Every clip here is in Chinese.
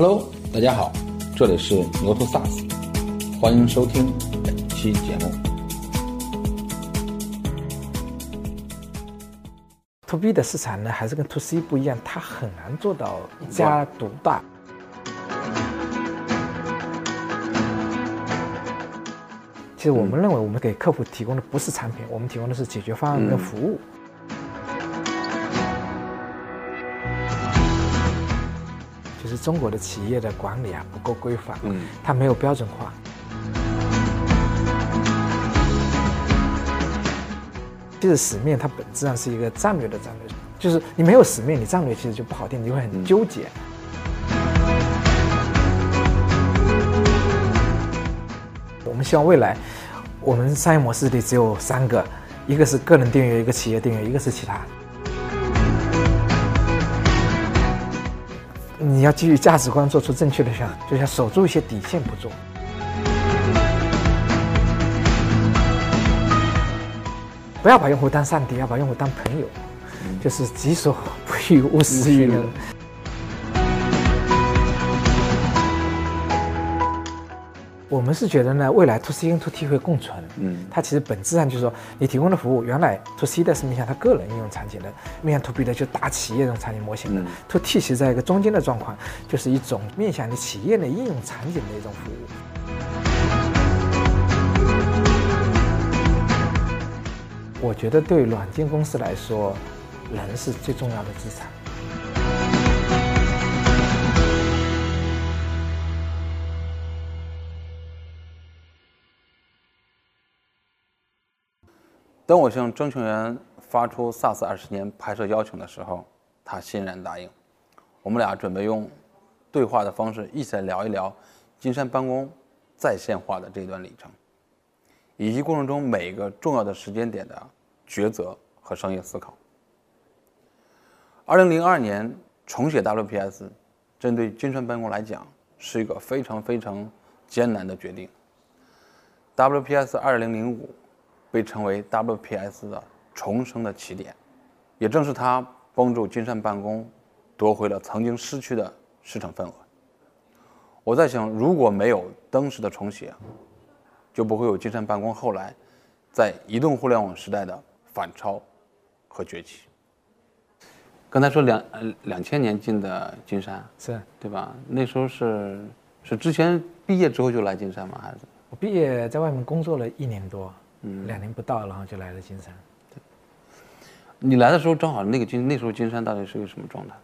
Hello，大家好，这里是牛头 SaaS，欢迎收听本期节目。To B 的市场呢，还是跟 To C 不一样，它很难做到一家独大。其实我们认为，我们给客户提供的不是产品，我们提供的是解决方案跟服务。就中国的企业的管理啊不够规范，嗯它没有标准化。其实使命它本质上是一个战略的战略，就是你没有使命，你战略其实就不好定，你会很纠结。我们希望未来，我们商业模式里只有三个，一个是个人订阅，一个企业订阅，一个是其他。你要基于价值观做出正确的选择，就要守住一些底线不做。不要把用户当上帝，要把用户当朋友，就是己所不欲，勿施于人。我们是觉得呢，未来 to C 跟 to T 会共存。嗯它其实本质上就是说，你提供的服务原来 to C 的是面向他个人应用场景的，面向 to B 的就大企业这种场景模型的。嗯 to T 其实在一个中间的状况，就是一种面向你企业的应用场景的一种服务。我觉得对软件公司来说，人是最重要的资产。当我向证券员发出 SaaS 二十年拍摄邀请的时候，他欣然答应。我们俩准备用对话的方式一起来聊一聊金山办公在线化的这段里程，以及过程中每个重要的时间点的抉择和商业思考。二零零二年重写 WPS，针对金山办公来讲是一个非常非常艰难的决定。WPS 二零零五被称为 WPS 的重生的起点，也正是它帮助金山办公夺回了曾经失去的市场份额。我在想，如果没有当时的重写，就不会有金山办公后来在移动互联网时代的反超和崛起。刚才说两呃两千年进的金山，是对吧？那时候是是之前毕业之后就来金山吗？还是？我毕业在外面工作了一年多，两年不到，然后就来了金山。你来的时候正好那个金那时候金山到底是个什么状态？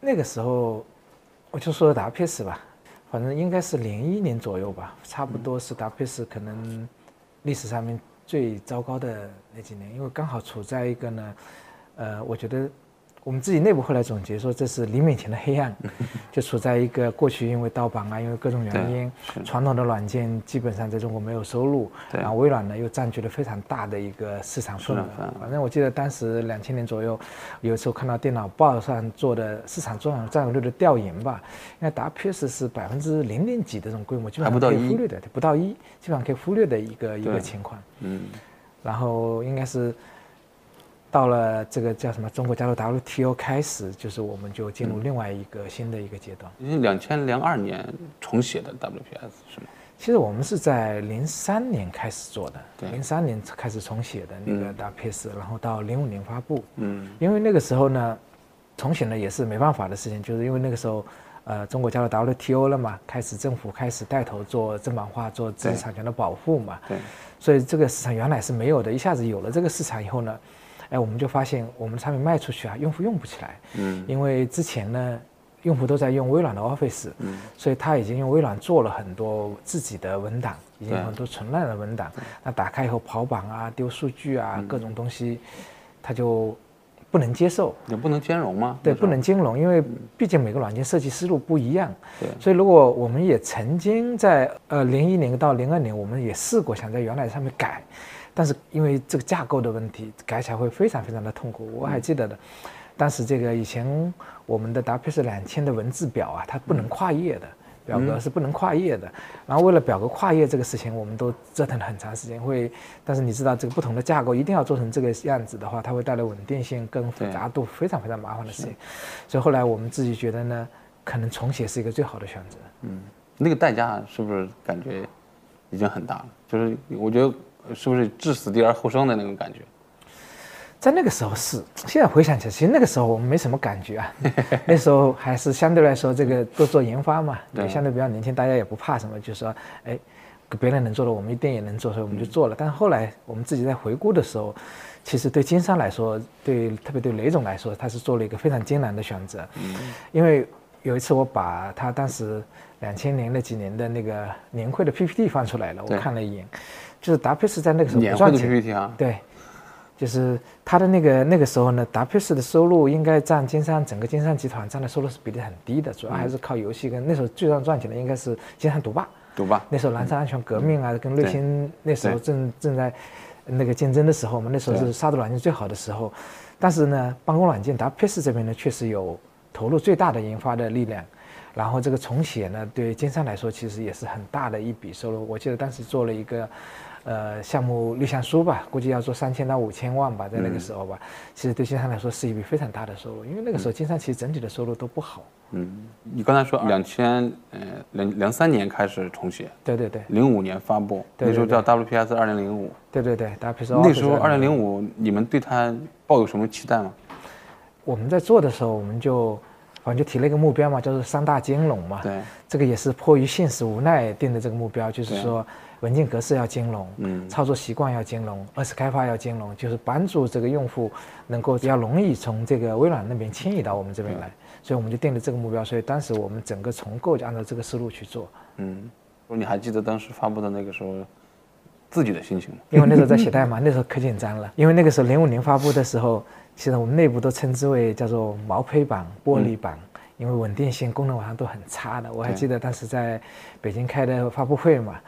那个时候，我就说达佩斯吧，反正应该是零一年左右吧，差不多是达佩斯可能历史上面最糟糕的那几年，因为刚好处在一个呢，呃，我觉得我们自己内部后来总结说这是黎明前的黑暗，就处在一个过去因为盗版啊，因为各种原因，传统的软件基本上在中国没有收入，对。然后微软呢又占据了非常大的一个市场份额。反正我记得当时两千年左右，有时候看到电脑报上做的市场占有占有率的调研吧，应该 WPS 是百分之零点几的这种规模，基本上不到一可以忽略的，不到一，基本上可以忽略的一个一个情况。嗯，然后应该是到了这个叫什么中国加入 WTO 开始，就是我们就进入另外一个新的一个阶段。因为两千零二年重写的 WPS 是吗？其实我们是在零三年开始做的，对零三年开始重写的那个 WPS，、然后到零五年发布。嗯因为那个时候呢，重写呢也是没办法的事情，就是因为那个时候，呃，中国加入 WTO 了嘛，开始政府开始带头做正版化，做知识产权的保护嘛，对，所以这个市场原来是没有的，一下子有了这个市场以后呢，哎，我们就发现我们的产品卖出去啊，用户用不起来，嗯因为之前呢，用户都在用微软的 Office，嗯所以他已经用微软做了很多自己的文档，已经有很多存烂的文档。那打开以后跑版啊、丢数据啊、嗯各种东西，他就不能接受。也不能兼容吗？对，不能兼容，因为毕竟每个软件设计思路不一样。对所以如果我们也曾经在呃零一年到零二年，我们也试过想在原来上面改，但是因为这个架构的问题，改起来会非常非常的痛苦。我还记得的，当时这个以前我们的 WPS 两千的文字表啊，它不能跨页的。表格是不能跨页的。然后为了表格跨页这个事情，我们都折腾了很长时间。会，但是你知道这个不同的架构一定要做成这个样子的话，它会带来稳定性跟复杂度非常非常麻烦的事情。所以后来我们自己觉得呢，可能重写是一个最好的选择。嗯，那个代价是不是感觉已经很大了？就是我觉得是不是置死地而后生的那种感觉？在那个时候是，现在回想起来，其实那个时候我们没什么感觉啊。那时候还是相对来说，这个都做研发嘛，也相对比较年轻，大家也不怕什么，就是说，哎，别人能做的，我们一定也能做，所以我们就做了。但是后来我们自己在回顾的时候，其实对金山来说，对特别对雷总来说，他是做了一个非常艰难的选择。嗯。因为有一次我把他当时两千年那几年的那个年会的 PPT 放出来了，我看了一眼，就是达佩斯在那个时候年会的 PPT 啊。对。就是他的那个那个时候呢，达佩斯的收入应该占金山整个金山集团占的收入是比例很低的，主要还是靠游戏跟那时候最让赚钱的应该是金山毒霸。独霸。那时候蓝山安全革命啊，跟瑞星那时候正正在那个竞争的时候嘛，那时候是杀毒软件最好的时候。但是呢，办公软件达佩斯这边呢确实有投入最大的研发的力量，然后这个重写呢对金山来说其实也是很大的一笔收入。我记得当时做了一个。呃，项目立项书吧，估计要做三千到五千万吧，在那个时候吧，其实对金山来说是一笔非常大的收入，因为那个时候金山其实整体的收入都不好。嗯，你刚才说两千呃两两三年开始重写，对对对，零五年发布，那时候叫 WPS 二零零五，对对对，WPS 那时候二零零五，你们对它抱有什么期待吗？我们在做的时候，我们就反正就提了一个目标嘛，叫做三大兼容嘛。对，这个也是迫于现实无奈定的这个目标，就是说。文件格式要兼容，嗯，操作习惯要兼容，二次开发要兼容，就是帮助这个用户能够比较容易从这个微软那边迁移到我们这边来，所以我们就定了这个目标。所以当时我们整个重构就按照这个思路去做。嗯，你还记得当时发布的那个时候自己的心情吗？因为那时候在写代码，那时候可紧张了。因为那个时候零五年发布的时候，其实我们内部都称之为叫做毛坯版、玻璃版，因为稳定性、功能网上都很差的。我还记得当时在北京开的发布会嘛。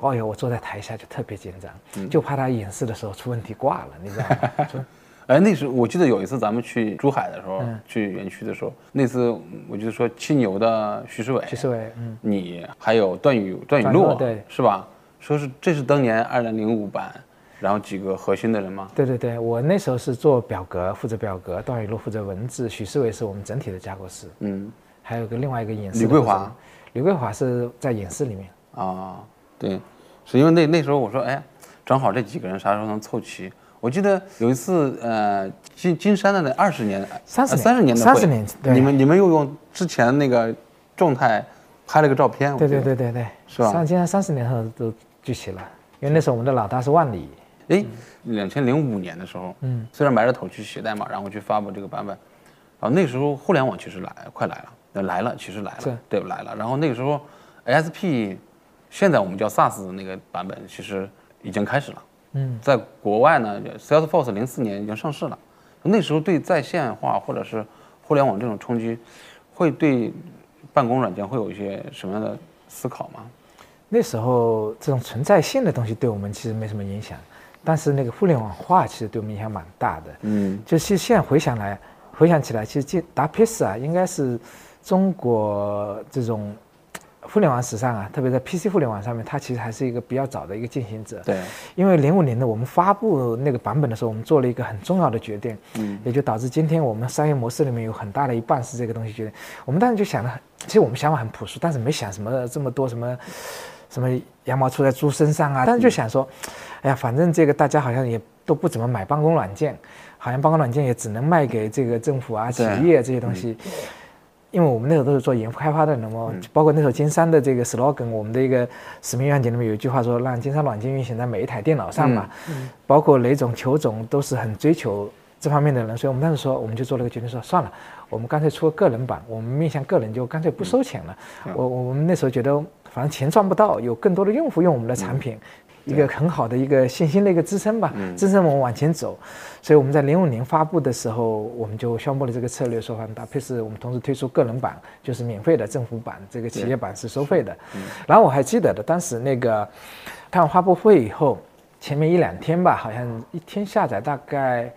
哦哟，我坐在台下就特别紧张，就怕他演示的时候出问题挂了，你知道吗？哎，那时候我记得有一次咱们去珠海的时候，去园区的时候，那次我就说七牛的徐世伟，徐世伟，嗯，你还有段宇段宇洛，对，是吧？说是这是当年二零零五版，然后几个核心的人吗？对对对，我那时候是做表格，负责表格，段宇洛负责文字，许世伟是我们整体的架构师，嗯，还有个另外一个演示，吕桂华，李桂华是在演示里面。啊，对。是因为那那时候我说，哎，正好这几个人啥时候能凑齐？我记得有一次，呃，金金山的那二十年、三十三十年的三十年，你们你们又用之前那个状态拍了个照片，对对对对对，是吧？上金山三十年后都聚齐了，因为那时候我们的老大是万里。哎，两千零五年的时候，嗯，虽然埋着头去写代码，然后去发布这个版本，然后那时候互联网其实来快来了，来了，其实来了，对，来了。然后那个时候，ASP。现在我们叫 SaaS 的那个版本，其实已经开始了。嗯，在国外呢，Salesforce 零四年已经上市了。那时候对在线化或者是互联网这种冲击，会对办公软件会有一些什么样的思考吗？那时候这种存在性的东西对我们其实没什么影响，但是那个互联网化其实对我们影响蛮大的。嗯，就其实现在回想来，回想起来，其实这达佩斯啊，应该是中国这种。互联网史上啊，特别在 PC 互联网上面，它其实还是一个比较早的一个进行者。对，因为零五年的我们发布那个版本的时候，我们做了一个很重要的决定，嗯，也就导致今天我们商业模式里面有很大的一半是这个东西决定。我们当时就想了，其实我们想法很朴素，但是没想什么这么多什么什么羊毛出在猪身上啊。但是就想说，哎呀，反正这个大家好像也都不怎么买办公软件，好像办公软件也只能卖给这个政府啊、企业这些东西。因为我们那时候都是做研发开发的，那么包括那时候金山的这个 slogan，我们的一个使命愿景里面有一句话说，让金山软件运行在每一台电脑上嘛。包括雷总、裘总都是很追求这方面的人，所以我们当时说，我们就做了个决定，说算了，我们干脆出个个人版，我们面向个人就干脆不收钱了。我我们那时候觉得，反正钱赚不到，有更多的用户用我们的产品。一个很好的一个信心的一个支撑吧，支撑我们往前走。所以我们在零五年发布的时候，我们就宣布了这个策略，说搭配是我们同时推出个人版，就是免费的政府版，这个企业版是收费的。然后我还记得的，当时那个看完发布会以后，前面一两天吧，好像一天下载大概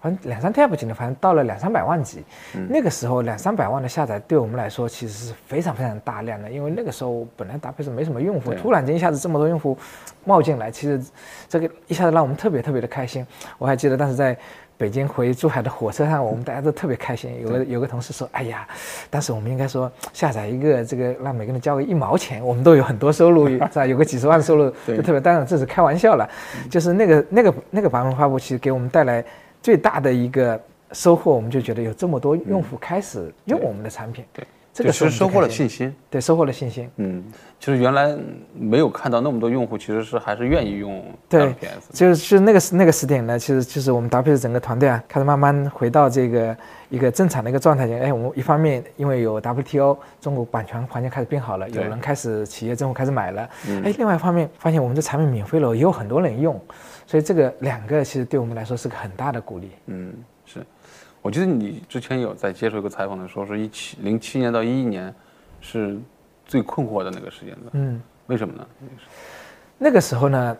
反正两三 T 不记得，反正到了两三百万级。那个时候两三百万的下载对我们来说其实是非常非常大量的，因为那个时候本来搭配是没什么用户，突然间一下子这么多用户冒进来，其实这个一下子让我们特别特别的开心。我还记得当时在。北京回珠海的火车上，我们大家都特别开心。有个有个同事说：“哎呀，当时我们应该说下载一个这个，让每个人交个一毛钱，我们都有很多收入，是吧？有个几十万收入，就特别。当然这是开玩笑了，就是那个那个那个版本发布其实给我们带来最大的一个收获，我们就觉得有这么多用户开始用我们的产品。对。这个是收获了信心，对，收获了信心。嗯，其实原来没有看到那么多用户，其实是还是愿意用 WPS。就是是那个那个时点呢，其实就是我们 WPS 整个团队啊，开始慢慢回到这个一个正常的一个状态下。哎，我们一方面因为有 WTO，中国版权环境开始变好了，有人开始企业政府开始买了。哎，另外一方面发现我们的产品免费了，也有很多人用，所以这个两个其实对我们来说是个很大的鼓励。嗯。是我记得你之前有在接受一个采访的时候，说一七零七年到一一年，是最困惑的那个时间段。嗯，为什么呢？那个时候呢，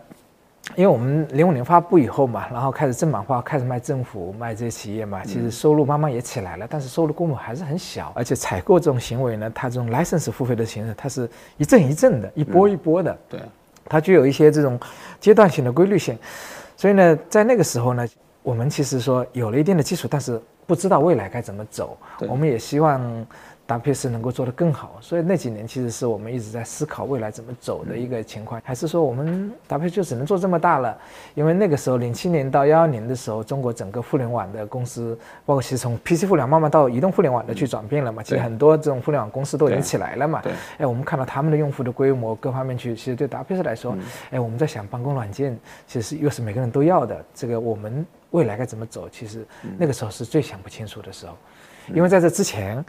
因为我们零五年发布以后嘛，然后开始正版化，开始卖政府、卖这些企业嘛，其实收入慢慢也起来了，但是收入规模还是很小，而且采购这种行为呢，它这种 license 付费的形式，它是一阵一阵的，一波一波的。对，它具有一些这种阶段性的规律性，所以呢，在那个时候呢。我们其实说有了一定的基础，但是不知道未来该怎么走。我们也希望。WPS 能够做得更好，所以那几年其实是我们一直在思考未来怎么走的一个情况，还是说我们搭配就只能做这么大了？因为那个时候零七年到幺幺年的时候，中国整个互联网的公司，包括其实从 PC 互联网慢慢到移动互联网的去转变了嘛，其实很多这种互联网公司都已经起来了嘛。对。哎，我们看到他们的用户的规模各方面去，其实对搭配来说，哎，我们在想办公软件，其实又是每个人都要的，这个我们未来该怎么走？其实那个时候是最想不清楚的时候，因为在这之前。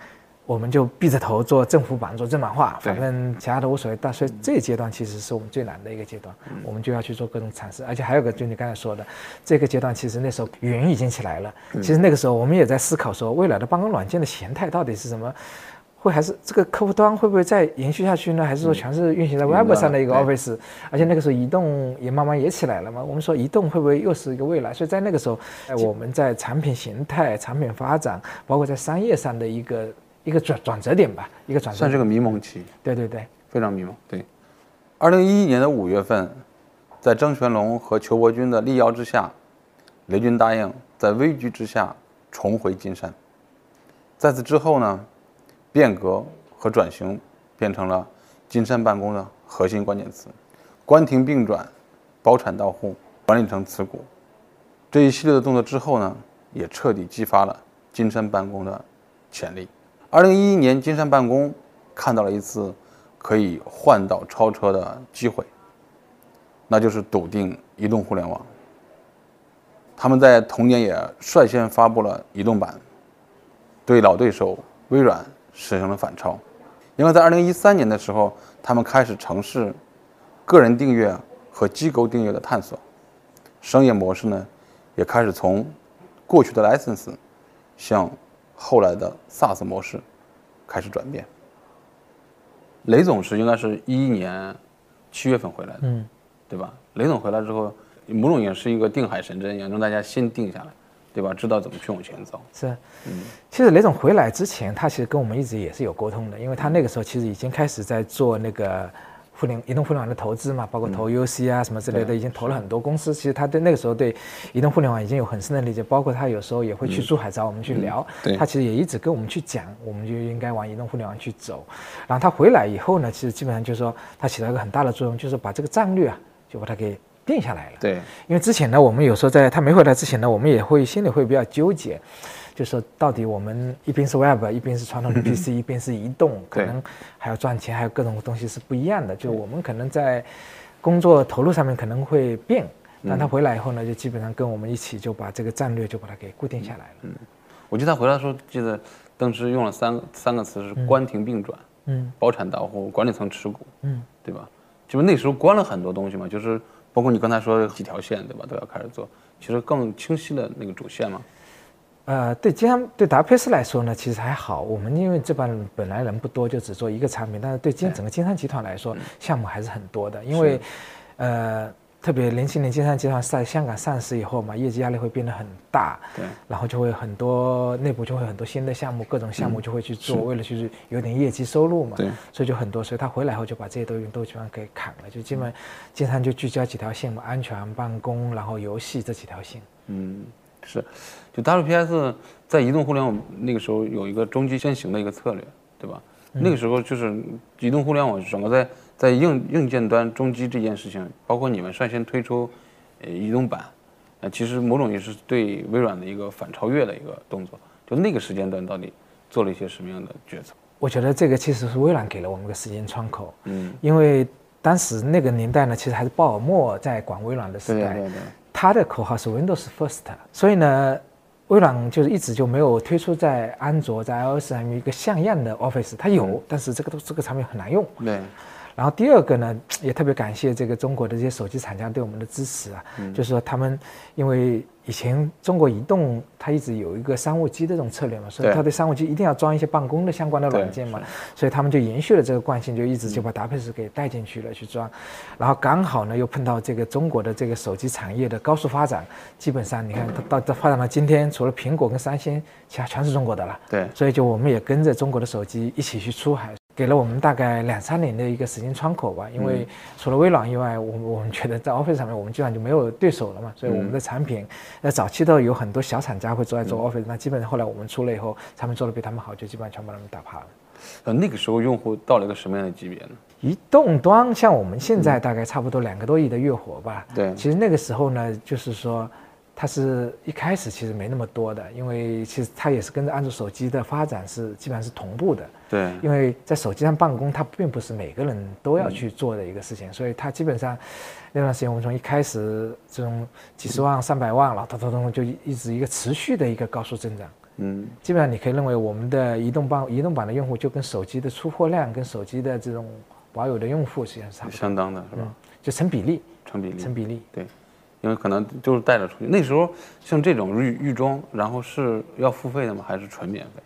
我们就闭着头做政府版，做正版化，反正其他的无所谓。但所以这一阶段其实是我们最难的一个阶段，我们就要去做各种尝试。而且还有个，就你刚才说的，这个阶段其实那时候云已经起来了。其实那个时候我们也在思考说，未来的办公软件的形态到底是什么？会还是这个客户端会不会再延续下去呢？还是说全是运行在 Web 上的一个 Office？而且那个时候移动也慢慢也起来了嘛。我们说移动会不会又是一个未来？所以在那个时候，我们在产品形态、产品发展，包括在商业上的一个。一个转转折点吧，一个转折算是个迷蒙期。对对对，非常迷蒙。对，二零一一年的五月份，在张全龙和裘伯君的力邀之下，雷军答应在危局之下重回金山。在此之后呢，变革和转型变成了金山办公的核心关键词，关停并转、包产到户、管理层持股，这一系列的动作之后呢，也彻底激发了金山办公的潜力。二零一一年，金山办公看到了一次可以换道超车的机会，那就是笃定移动互联网。他们在同年也率先发布了移动版，对老对手微软实行了反超。因为在二零一三年的时候，他们开始尝试个人订阅和机构订阅的探索，商业模式呢也开始从过去的 license 向。后来的 SaaS 模式开始转变。雷总是应该是一一年七月份回来的，嗯，对吧？雷总回来之后，某种也是一个定海神针一样，让大家先定下来，对吧？知道怎么去往前走。是，嗯，其实雷总回来之前，他其实跟我们一直也是有沟通的，因为他那个时候其实已经开始在做那个。互联移动互联网的投资嘛，包括投 UC 啊什么之类的，已经投了很多公司。其实他对那个时候对移动互联网已经有很深的理解，包括他有时候也会去珠海找我们去聊。他其实也一直跟我们去讲，我们就应该往移动互联网去走。然后他回来以后呢，其实基本上就是说他起到一个很大的作用，就是把这个战略啊，就把它给定下来了。对，因为之前呢，我们有时候在他没回来之前呢，我们也会心里会比较纠结。就说到底，我们一边是 Web，一边是传统的 PC，一边是移动，可能还要赚钱，还有各种东西是不一样的。就我们可能在工作投入上面可能会变，但他回来以后呢，就基本上跟我们一起就把这个战略就把它给固定下来了。嗯，我记得他回来的时候，记得当时用了三个三个词是关停并转，嗯，包产到户，管理层持股，嗯，对吧？就是那时候关了很多东西嘛，就是包括你刚才说的几条线，对吧？都要开始做，其实更清晰的那个主线嘛。呃，对金山对达佩斯来说呢，其实还好。我们因为这帮人本来人不多，就只做一个产品。但是对金整个金山集团来说，项目还是很多的。因为，呃，特别零七年金山集团在香港上市以后嘛，业绩压力会变得很大，对，然后就会很多内部就会很多新的项目，各种项目就会去做，为了就是有点业绩收入嘛，对，所以就很多，所以他回来后就把这些都都基本上给砍了，就基本金山就聚焦几条线嘛，安全、办公，然后游戏这几条线。嗯，是，就 WPS 在移动互联网那个时候有一个中基先行的一个策略，对吧？那个时候就是移动互联网整个在在硬硬件端中基这件事情，包括你们率先推出呃移动版，呃其实某种也是对微软的一个反超越的一个动作。就那个时间段到底做了一些什么样的决策？我觉得这个其实是微软给了我们个时间窗口，嗯，因为当时那个年代呢，其实还是鲍尔默在管微软的时代，对对对，他的口号是 Windows First，所以呢，微软就是一直就没有推出在安卓、在 iOS 上面一个像样的 Office，它有，但是这个都这个产品很难用。对，然后第二个呢，也特别感谢这个中国的这些手机厂家对我们的支持啊，就是说他们因为以前中国移动它一直有一个商务机的这种策略嘛，所以它对商务机一定要装一些办公的相关的软件嘛，所以他们就延续了这个惯性，就一直就把达佩斯给带进去了去装，然后刚好呢又碰到这个中国的这个手机产业的高速发展，基本上你看它到到发展到今天，除了苹果跟三星，其他全是中国的了。对，所以就我们也跟着中国的手机一起去出海，给了我们大概两三年的一个时间窗口吧。因为除了微软以外，我我们觉得在 Office 上面我们基本上就没有对手了嘛，所以我们的产品，那早期都有很多小厂家会做在做 Office，那基本上后来我们出了以后，产品做的比他们好，就基本上全把他们打趴了。呃那个时候用户到了一个什么样的级别呢？移动端像我们现在大概差不多两个多亿的月活吧。对其实那个时候呢，就是说，它是一开始其实没那么多的，因为其实它也是跟着安卓手机的发展是基本上是同步的。对，因为在手机上办公，它并不是每个人都要去做的一个事情，所以它基本上那段时间，我们从一开始这种几十万、上百万，然后咚咚咚就一直一个持续的一个高速增长。嗯，基本上你可以认为我们的移动版移动版的用户就跟手机的出货量跟手机的这种保有的用户实际上是差不多，相当的是吧？就成比例，成比例，成比例。对，因为可能就是带着出去。那时候像这种预预装，然后是要付费的吗？还是纯免费？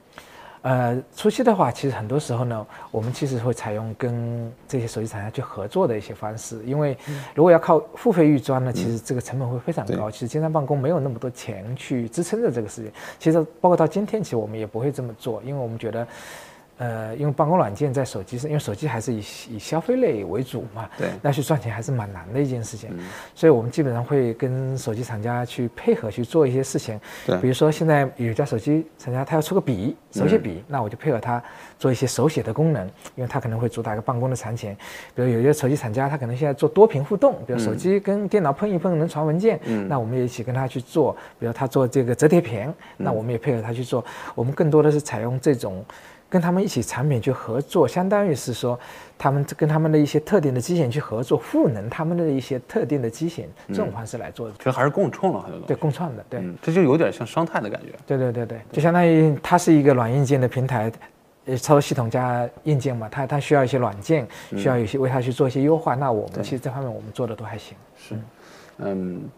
呃，初期的话，其实很多时候呢，我们其实会采用跟这些手机厂商去合作的一些方式，因为如果要靠付费预装呢，其实这个成本会非常高。其实金山办公没有那么多钱去支撑着这个事情。其实包括到今天，其实我们也不会这么做，因为我们觉得。呃，因为办公软件在手机上，因为手机还是以以消费类为主嘛，对。那去赚钱还是蛮难的一件事情，所以我们基本上会跟手机厂家去配合去做一些事情，对。比如说现在有一家手机厂家他要出个笔，手写笔，那我就配合他做一些手写的功能，因为他可能会主打一个办公的场景，比如有些手机厂家他可能现在做多屏互动，比如手机跟电脑碰一碰能传文件，嗯。那我们也一起跟他去做，比如他做这个折叠屏，那我们也配合他去做，我们更多的是采用这种。跟他们一起产品去合作，相当于是说，他们跟他们的一些特定的机型去合作，赋能他们的一些特定的机型，这种方式来做的。其实还是共创了很多东西。对，共创的，对，嗯，这就有点像商泰的感觉。对对对对，就相当于它是一个软硬件的平台，呃，操作系统加硬件嘛，它它需要一些软件，需要有些为它去做一些优化。那我们其实这方面我们做的都还行。是，嗯，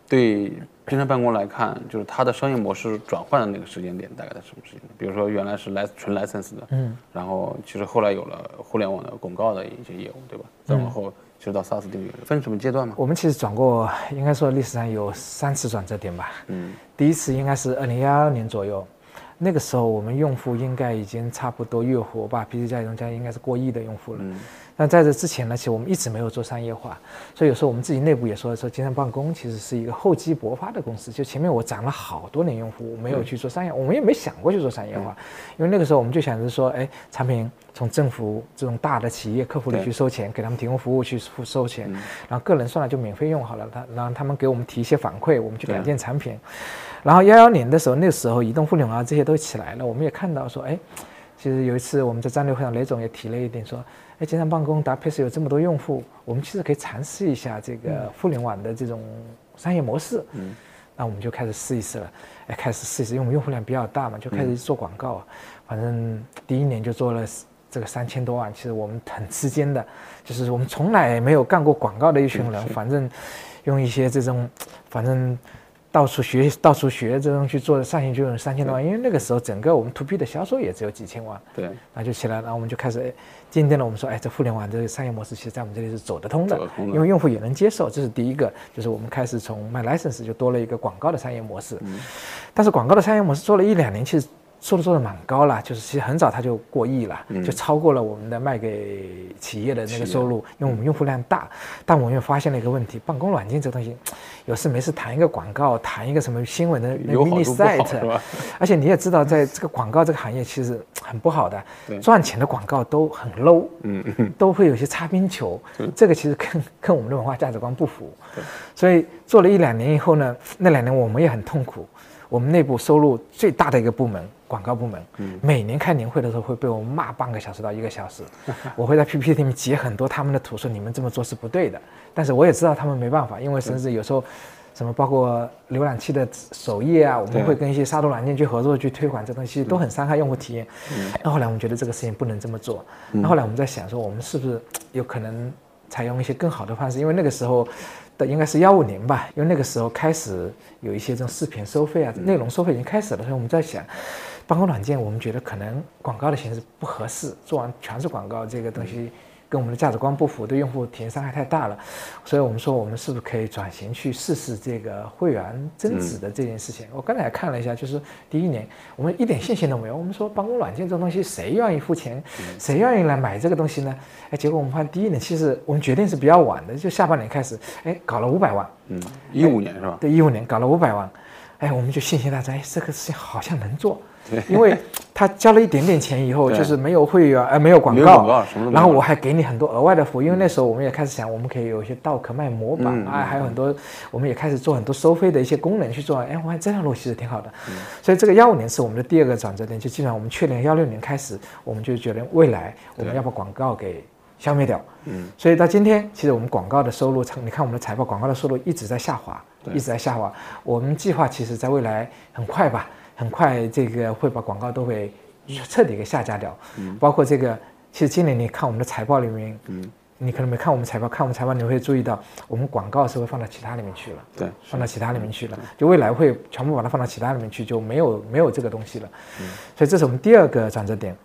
对金山办公来看，就是它的商业模式转换的那个时间点大概在什么时间点？比如说原来是来纯 license 的，嗯，然后其实后来有了互联网的广告的一些业务，对吧？再往后其实到 SaaS 定义，分什么阶段吗？我们其实转过，应该说历史上有三次转折点吧。嗯，第一次应该是二零幺二年左右，那个时候我们用户应该已经差不多月活吧，PC 家用家应该是过亿的用户了。嗯那在这之前呢，其实我们一直没有做商业化，所以有时候我们自己内部也说说，金山办公其实是一个厚积薄发的公司。就前面我攒了好多年用户，我没有去做商业，我们也没想过去做商业化，因为那个时候我们就想着说，哎，产品从政府这种大的企业客户里去收钱，给他们提供服务去付收钱，然后个人算了就免费用好了，他然后他们给我们提一些反馈，我们去改进产品。然后幺幺年的时候，那时候移动互联网这些都起来了，我们也看到说，哎，其实有一次我们在战略会上，雷总也提了一点说，哎，经常办公搭配是有这么多用户，我们其实可以尝试一下这个互联网的这种商业模式。嗯，那我们就开始试一试了，哎，开始试一试，因为我们用户量比较大嘛，就开始做广告。反正第一年就做了这个三千多万，其实我们很吃惊的，就是我们从来没有干过广告的一群人，反正用一些这种，反正。到处学 到处学这种去做上线就用三千多万，因为那个时候整个我们 to B 的销售也只有几千万，对，那就起来了，然后我们就开始，哎，今天呢，我们说，哎，这互联网这个商业模式，其实在我们这里是走得通的，通的。因为用户也能接受，这是第一个，就是我们开始从卖 license 就多了一个广告的商业模式，嗯。但是广告的商业模式做了一两年，其实做的做的蛮高了，就是其实很早它就过亿了，嗯。就超过了我们的卖给企业的那个收入，因为我们用户量大，但我们又发现了一个问题，办公软件这东西，有事没事谈一个广告，谈一个什么新闻的 mini site，而且你也知道，在这个广告这个行业其实很不好的，赚钱的广告都很 low，嗯。嗯，都会有些擦边球，这个其实跟跟我们的文化价值观不符。所以做了一两年以后呢，那两年我们也很痛苦。我们内部收入最大的一个部门，广告部门，每年开年会的时候会被我们骂半个小时到一个小时。我会在 PPT 里面截很多他们的图，说你们这么做是不对的。但是我也知道他们没办法，因为甚至有时候。什么包括浏览器的首页啊，我们会跟一些杀毒软件去合作去推广这东西，都很伤害用户体验。那后来我们觉得这个事情不能这么做，那后来我们在想说，我们是不是有可能采用一些更好的方式？因为那个时候的应该是幺五年吧，因为那个时候开始有一些这种视频收费啊、内容收费已经开始了，所以我们在想，办公软件我们觉得可能广告的形式不合适，做完全是广告这个东西。跟我们的价值观不符，对用户体验伤害太大了，所以我们说我们是不是可以转型去试试这个会员增值的这件事情？我刚才也看了一下，就是第一年我们一点信心都没有。我们说办公软件这种东西，谁愿意付钱，谁愿意来买这个东西呢？哎，结果我们发现第一年其实我们决定是比较晚的，就下半年开始，哎，搞了五百万，嗯，一五年是吧？对，一五年搞了五百万，哎，我们就信心大增，哎，这个事情好像能做，因为他交了一点点钱以后，就是没有会员，呃，没有广告，广告然后我还给你很多额外的服务，因为那时候我们也开始想，我们可以有一些道可卖模板嗯啊，还有很多，我们也开始做很多收费的一些功能去做，哎，我发现这条路其实挺好的，嗯。所以这个幺五年是我们的第二个转折点，就基本上我们确定幺六年开始，我们就觉得未来我们要把广告给消灭掉，嗯，所以到今天，其实我们广告的收入，你看我们的财报，广告的收入一直在下滑，一直在下滑。我们计划其实在未来很快吧，很快这个会把广告都会彻底给下架掉。嗯包括这个，其实今年你看我们的财报里面，嗯，你可能没看我们财报，看我们财报你会注意到，我们广告是会放到其他里面去了。对，放到其他里面去了，就未来会全部把它放到其他里面去，就没有没有这个东西了。所以这是我们第二个转折点。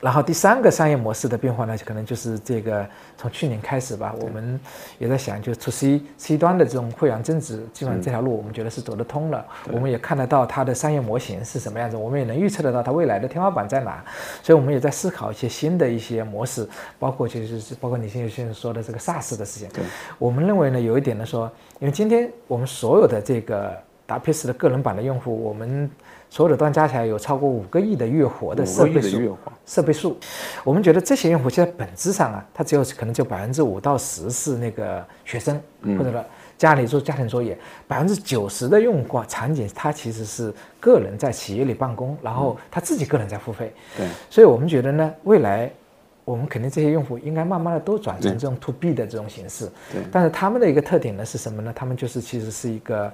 然后第三个商业模式的变化呢，可能就是这个从去年开始吧，我们也在想，就 to C C 端的这种会员增值，基本上这条路我们觉得是走得通了。我们也看得到它的商业模型是什么样子，我们也能预测得到它未来的天花板在哪，所以我们也在思考一些新的一些模式，包括就是包括你现在现在说的这个 SaaS 的事情。对，我们认为呢，有一点呢说，因为今天我们所有的这个达佩斯的个人版的用户，我们所有的端加起来有超过五个亿的月活的设备数设备数，我们觉得这些用户其实本质上啊，他只有可能就百分之五到十是那个学生，或者说家里做家庭作业，百分之九十的用户场景，他其实是个人在企业里办公，然后他自己个人在付费，对，所以我们觉得呢，未来我们肯定这些用户应该慢慢的都转成这种 to B 的这种形式。对。但是他们的一个特点呢是什么呢？他们就是其实是一个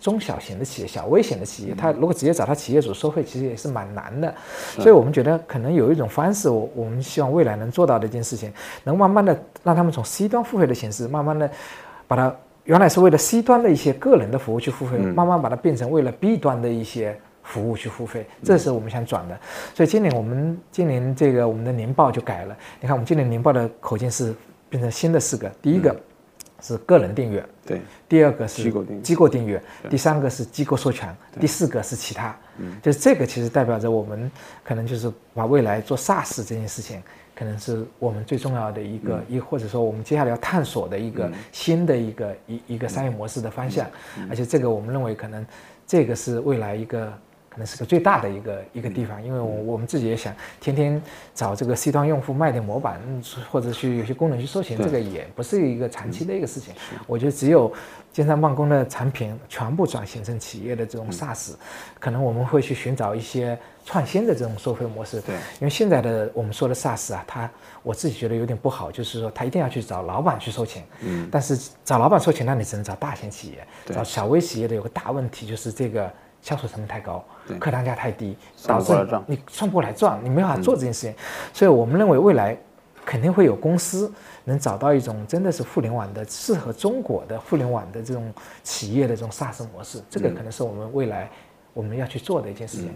中小型的企业、小微型的企业。他如果直接找他企业主收费，其实也是蛮难的。所以我们觉得可能有一种方式，我我们希望未来能做到的一件事情，能慢慢的让他们从 C 端付费的形式，慢慢的把它原来是为了 C 端的一些个人的服务去付费，慢慢把它变成为了 B 端的一些。服务去付费，这是我们想转的。所以今年我们今年这个我们的年报就改了。你看我们今年年报的口径是变成新的四个，第一个是个人订阅，对，第二个是机构订阅机构订阅，第三个是机构授权，第四个是其他。嗯就是这个其实代表着我们可能就是把未来做 SaaS 这件事情，可能是我们最重要的一个一或者说我们接下来要探索的一个新的一个一一个商业模式的方向。而且这个我们认为可能这个是未来一个。可能是个最大的一个一个地方，因为我我们自己也想天天找这个 C 端用户卖点模板，嗯或者去有些功能去收钱，这个也不是一个长期的一个事情。我觉得只有线上办公的产品全部转型成企业的这种 SaaS，可能我们会去寻找一些创新的这种收费模式。对，因为现在的我们说的 SaaS 啊，它我自己觉得有点不好，就是说他一定要去找老板去收钱。嗯，但是找老板收钱，那你只能找大型企业，对找小微企业的有个大问题就是这个。销售成本太高，对客单价太低，算导致你算不过来账，你没办法做这件事情。所以我们认为未来肯定会有公司能找到一种真的是互联网的适合中国的互联网的这种企业的这种 SaaS 模式，这个可能是我们未来我们要去做的一件事情。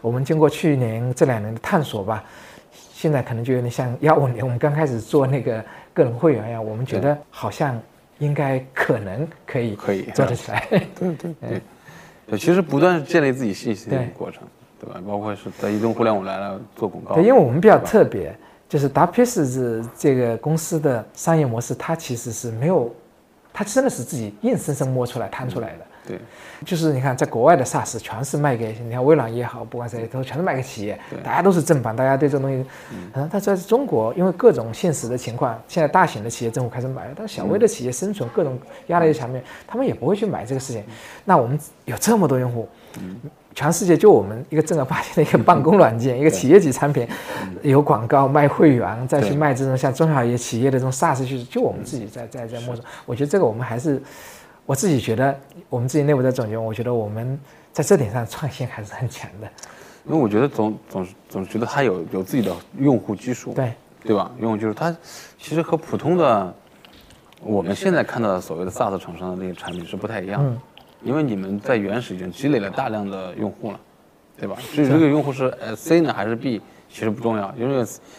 我们经过去年这两年的探索吧，现在可能就有点像幺五年我们刚开始做那个个人会员一样，我们觉得好像应该可能可以可以。做得起来。对 对对，对，其实不断建立自己信心的过程，对吧？包括是在移动互联网来了做广告，对，因为我们比较特别，就是是这个公司的商业模式，它其实是没有，它真的是自己硬生生摸出来、摊出来的。对，就是你看，在国外的 SaaS 全是卖给你看微软也好，不管谁都全是卖给企业，大家都是正版，大家对这个东西，嗯，但在中国，因为各种现实的情况，现在大型的企业政府开始买了，但是小微的企业生存各种压力下面，他们也不会去买这个事情。那我们有这么多用户，全世界就我们一个正儿八经的一个办公软件，一个企业级产品，有广告卖会员，再去卖这种像中小企业的这种 SaaS 去，就我们自己在在在摸索。我觉得这个我们还是。我自己觉得，我们自己内部在总结，我觉得我们在这点上创新还是很强的。因为我觉得总总总觉得它有有自己的用户基数，对对吧？用户就是它其实和普通的我们现在看到的所谓的 SaaS 厂商的那些产品是不太一样的。因为你们在原始已经积累了大量的用户了，对吧？至于这个用户是呃 C 呢还是 B，其实不重要，因为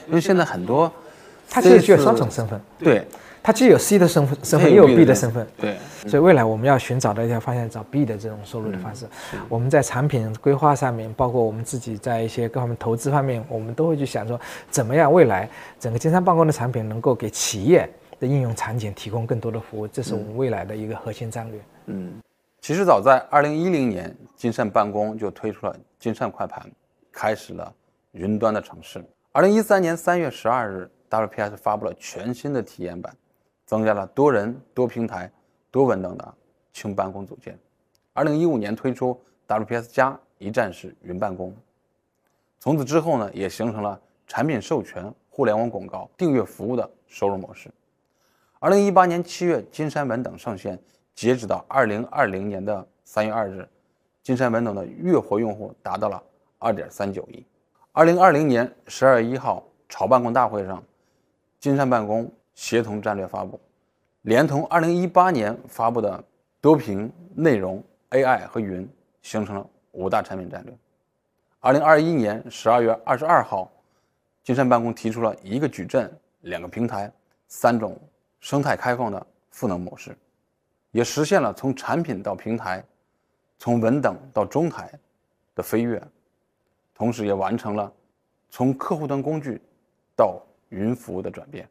因为现在很多它其实具有双重身份。对。它既有 C 的身份，身份又有 B 的身份，对，所以未来我们要寻找的一条方向，找 B 的这种收入的方式。我们在产品规划上面，包括我们自己在一些各方面投资方面，我们都会去想说，怎么样未来整个金山办公的产品能够给企业的应用场景提供更多的服务，这是我们未来的一个核心战略。嗯，其实早在二零一零年，金山办公就推出了金山快盘，开始了云端的尝试。二零一三年三月十二日，WPS 发布了全新的体验版。增加了多人、多平台、多文档的轻办公组件。二零一五年推出 WPS 加一站式云办公，从此之后呢，也形成了产品授权、互联网广告、订阅服务的收入模式。二零一八年七月，金山文档上线，截止到二零二零年的三月二日，金山文档的月活用户达到了二点三九亿。二零二零年十二月一号，潮办公大会上，金山办公。协同战略发布，连同2018年发布的多屏内容、AI 和云，形成了五大产品战略。2021年12月22号，金山办公提出了一个矩阵、两个平台、三种生态开放的赋能模式，也实现了从产品到平台、从文档到中台的飞跃，同时也完成了从客户端工具到云服务的转变。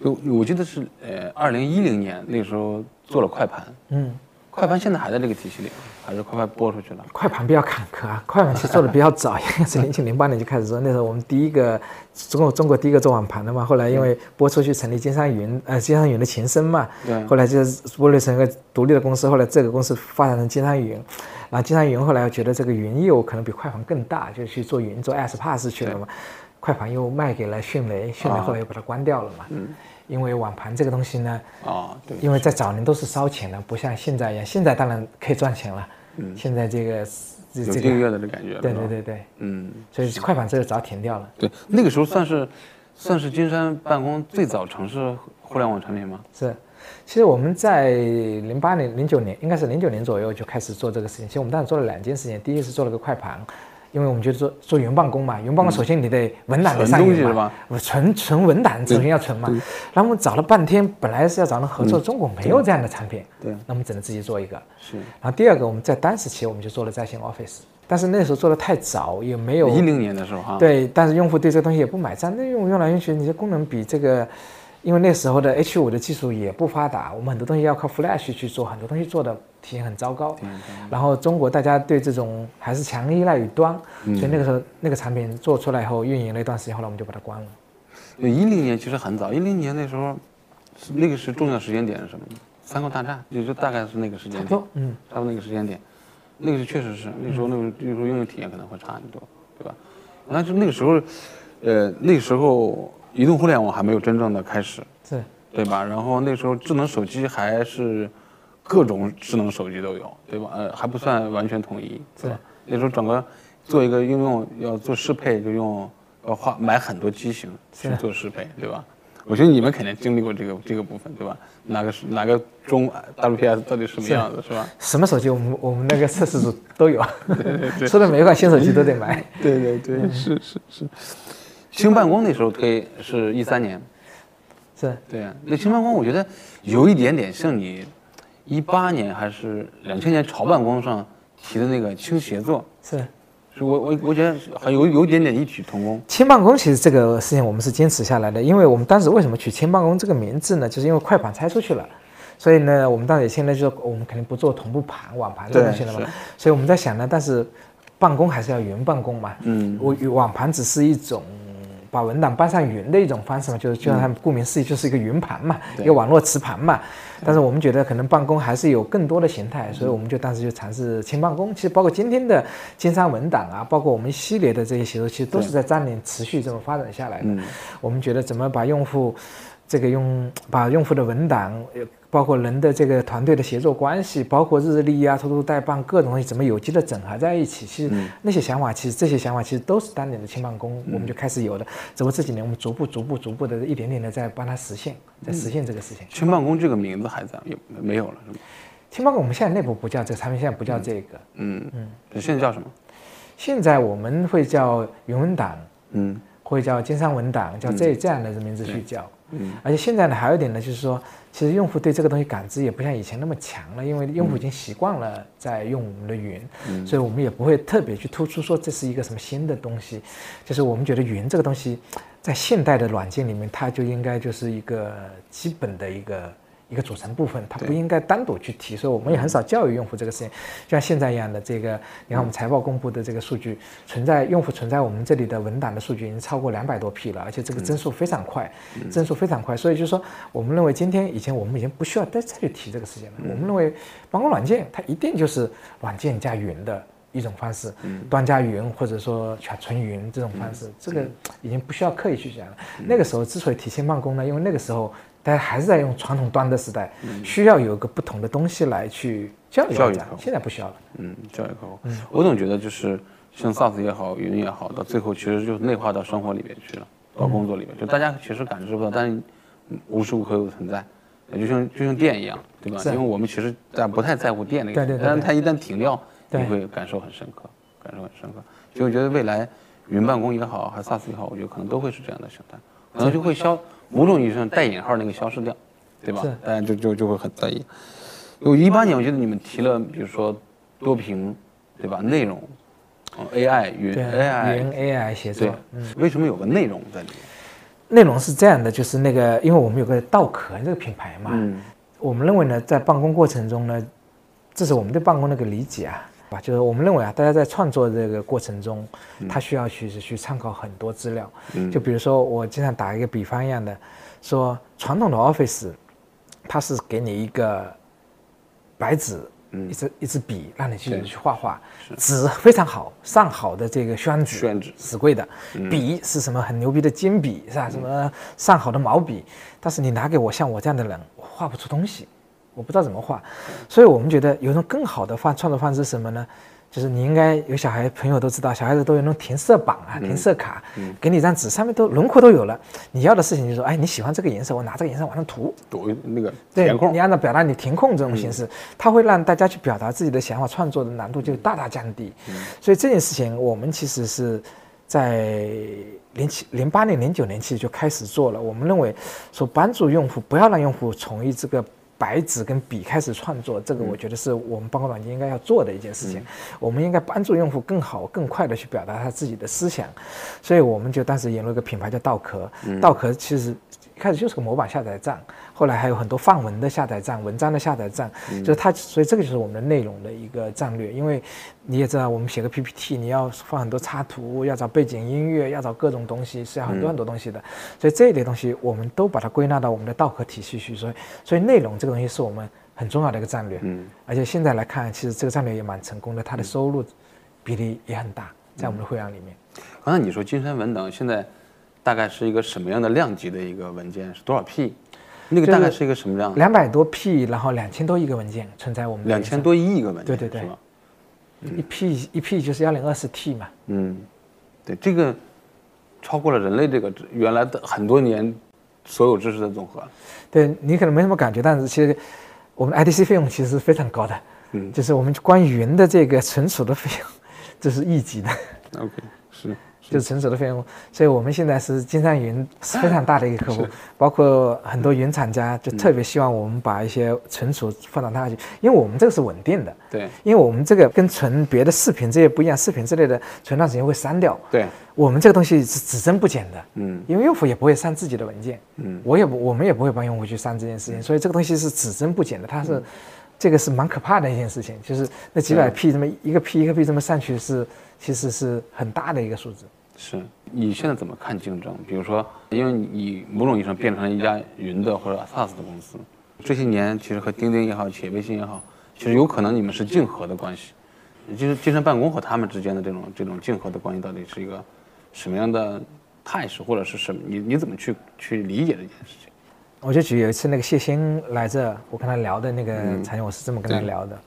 我我记得是呃，二零一零年那个时候做了快盘，嗯，快盘现在还在这个体系里，还是快快播出去了？快盘比较坎坷啊，快盘其实做的比较早，应该是零七零八年就开始做，那时候我们第一个中国中国第一个做网盘的嘛，后来因为播出去成立金山云，呃，金山云的前身嘛，对，后来就是剥离成一个独立的公司，后来这个公司发展成金山云，然后金山云后来觉得这个云业务可能比快盘更大，就去做云做 S Pass 去了嘛。快盘又卖给了迅雷，迅雷后来又把它关掉了嘛。嗯，因为网盘这个东西呢，啊，对，因为在早年都是烧钱的，不像现在一样，现在当然可以赚钱了。嗯，现在这个这个订阅的这感觉。对对对对，嗯，所以快盘这个早停掉了。对，那个时候算是算是金山办公最早尝试互联网产品吗？是，其实我们在零八年、零九年，应该是零九年左右就开始做这个事情。其实我们当时做了两件事情，第一是做了个快盘。因为我们觉得做做云办公嘛，云办公首先你得文档得上云嘛，存存文档首先要存嘛。然后我们找了半天，本来是要找人合作，中国没有这样的产品，对，那我们只能自己做一个。是。然后第二个，我们在当时期我们就做了在线 Office，但是那时候做的太早，也没有一零年的时候哈。对，但是用户对这个东西也不买账，那用用来用去，你这功能比这个。因为那时候的 H 五的技术也不发达，我们很多东西要靠 Flash 去做，很多东西做的体验很糟糕。然后中国大家对这种还是强依赖于端，所以那个时候那个产品做出来以后，运营了一段时间，后来我们就把它关了。一零年其实很早，一零年那时候，那个是重要时间点是什么？三国大战，也就大概是那个时间点。差不多嗯，差不多那个时间点，那个是确实是那时候那个那时候应用体验可能会差很多，对吧？那就那个时候，呃，那时候。移动互联网还没有真正的开始，对对吧？然后那时候智能手机还是各种智能手机都有，对吧？呃，还不算完全统一，对吧？那时候整个做一个应用要做适配，就用要花买很多机型去做适配，对吧？我觉得你们肯定经历过这个这个部分，对吧？哪个是哪个中 WPS 到底什么样子，是吧？什么手机我们我们那个测试组都有，对对对 说的每一款新手机都得买。对 对对，是是是。轻办公那时候推是一三年，是对啊，那轻办公我觉得有一点点像你一八年还是两千年潮办公上提的那个轻协作，是。是我我我觉得还有有一点点异曲同工。轻办公其实这个事情我们是坚持下来的，因为我们当时为什么取轻办公这个名字呢？就是因为快板拆出去了，所以呢，我们当时现在就是我们肯定不做同步盘网盘这个东西了嘛，所以我们在想呢，但是办公还是要云办公嘛，嗯，我网盘只是一种。把文档搬上云的一种方式嘛，就是就像它顾名思义，就是一个云盘嘛，一个网络磁盘嘛。但是我们觉得可能办公还是有更多的形态，所以我们就当时就尝试轻办公。其实包括今天的金山文档啊，包括我们一系列的这些协作，其实都是在占领持续这么发展下来的。我们觉得怎么把用户这个用把用户的文档。包括人的这个团队的协作关系，包括日历啊、偷偷代办各种东西，怎么有机的整合在一起？其实那些想法，其实这些想法，其实都是当年的轻办公，我们就开始有的。只不过这几年我们逐步、逐步、逐步的一点点的在帮他实现，在实现这个事情。轻办公这个名字还在有没有了是吗？轻办公我们现在内部不叫这个产品，现在不叫这个。嗯嗯，现在叫什么？现在我们会叫云文档，嗯，会叫金山文档，叫这这样的名字去叫。嗯，而且现在呢，还有一点呢，就是说。其实用户对这个东西感知也不像以前那么强了，因为用户已经习惯了在用我们的云，所以我们也不会特别去突出说这是一个什么新的东西。就是我们觉得云这个东西，在现代的软件里面，它就应该就是一个基本的一个。一个组成部分，它不应该单独去提，所以我们也很少教育用户这个事情。就像现在一样的，这个你看我们财报公布的这个数据，存在用户存在我们这里的文档的数据已经超过两百多 P 了，而且这个增速非常快，增速非常快。所以就是说，我们认为今天以前我们已经不需要再再去提这个事情了。我们认为办公软件它一定就是软件加云的一种方式，端加云或者说全纯云这种方式，这个已经不需要刻意去讲了。那个时候之所以提前办公呢，因为那个时候。大家还是在用传统端的时代，需要有一个不同的东西来去教育大家。现在不需要了。嗯，教育客户。嗯，我总觉得就是像 SaaS 也好，云也好，到最后其实就内化到生活里面去了，到工作里面，就大家其实感知不到，但是无时无刻又存在。就像就像电一样，对吧？因为我们其实但不太在乎电那个，但是它一旦停掉，你会感受很深刻，感受很深刻。所以我觉得未来云办公也好，还是 SaaS 也好，我觉得可能都会是这样的形态，可能就会消。某种意义上带引号那个消失掉，对吧？大家就就就会很在意。有一八年，我觉得你们提了，比如说多屏，对吧？内容，AI 云 AI 云 AI 协作，嗯，为什么有个内容在里面？内容是这样的，就是那个，因为我们有个稻壳这个品牌嘛，嗯，我们认为呢，在办公过程中呢，这是我们对办公的一个理解啊。吧，就是我们认为啊，大家在创作这个过程中，他需要去去参考很多资料。嗯，就比如说我经常打一个比方一样的，说传统的 Office，它是给你一个白纸，一支一支笔，让你去去画画。纸非常好，上好的这个宣纸，宣纸，纸贵的。笔是什么很牛逼的金笔是吧？什么上好的毛笔？但是你拿给我像我这样的人，我画不出东西。我不知道怎么画，所以我们觉得有一种更好的方创作方式是什么呢？就是你应该有小孩朋友都知道，小孩子都有那种填色板啊、填色卡，给你一张纸，上面都轮廓都有了。你要的事情就是说，哎，你喜欢这个颜色，我拿这个颜色往上涂，涂那个填空。你按照表达你填空这种形式，它会让大家去表达自己的想法，创作的难度就大大降低。所以这件事情我们其实是在零七、零八年、零九年其实就开始做了。我们认为说帮助用户，不要让用户从一这个。白纸跟笔开始创作，这个我觉得是我们办公软件应该要做的一件事情。我们应该帮助用户更好、更快的去表达他自己的思想，所以我们就当时引入一个品牌叫稻壳。稻壳其实一开始就是个模板下载站。后来还有很多范文的下载站、文章的下载站，就是它，所以这个就是我们的内容的一个战略。因为你也知道，我们写个 PPT，你要放很多插图，要找背景音乐，要找各种东西，是要很多很多东西的。所以这一类东西，我们都把它归纳到我们的稻壳体系去。所以，所以内容这个东西是我们很重要的一个战略。嗯，而且现在来看，其实这个战略也蛮成功的，它的收入比例也很大，在我们的会员里面。刚才你说金山文档现在大概是一个什么样的量级的一个文件？是多少 P？那个大概是一个什么量？两百多 P，然后两千多亿个文件存在我们。两千多亿个文件，对对对，一 P 一 P 就是幺零二四 T 嘛。嗯，对，这个超过了人类这个原来的很多年所有知识的总和。对你可能没什么感觉，但是其实我们 IDC 费用其实是非常高的，嗯就是我们关于云的这个存储的费用，这是一级的。OK，是就是。存储的费用，所以我们现在是金山云是非常大的一个客户，包括很多云厂家就特别希望我们把一些存储放到它去，因为我们这个是稳定的，对。因为我们这个跟存别的视频这些不一样，视频之类的存段时间会删掉，对，我们这个东西是只增不减的，嗯。因为用户也不会删自己的文件，嗯。我也不我们也不会帮用户去删这件事情，所以这个东西是只增不减的，它是。这个是蛮可怕的一件事情，就是那几百 P 这么一个 P 一个 P 这么上去是，其实是很大的一个数字。是。你现在怎么看竞争？比如说，因为你某种意义上变成了一家云的或者 SaaS 的公司，这些年其实和钉钉也好，企业微信也好，其实有可能你们是竞合的关系。就是精神办公和他们之间的这种这种竞合的关系，到底是一个什么样的态势，或者是什么？你你怎么去去理解这件事情？我就举有一次那个谢鑫来这，我跟他聊的那个场景，我是这么跟他聊的。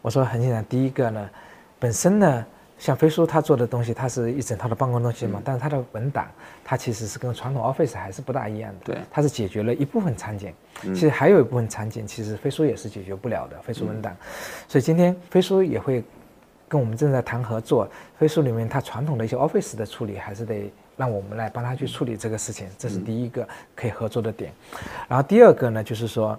我说很简单，第一个呢，本身呢，像飞书他做的东西，它是一整套的办公东西嘛，但是它的文档，它其实是跟传统 Office 还是不大一样的。对它是解决了一部分场景，其实还有一部分场景，其实飞书也是解决不了的，飞书文档。所以今天飞书也会跟我们正在谈合作，飞书里面它传统的一些 Office 的处理，还是得让我们来帮他去处理这个事情，这是第一个可以合作的点。然后第二个呢，就是说，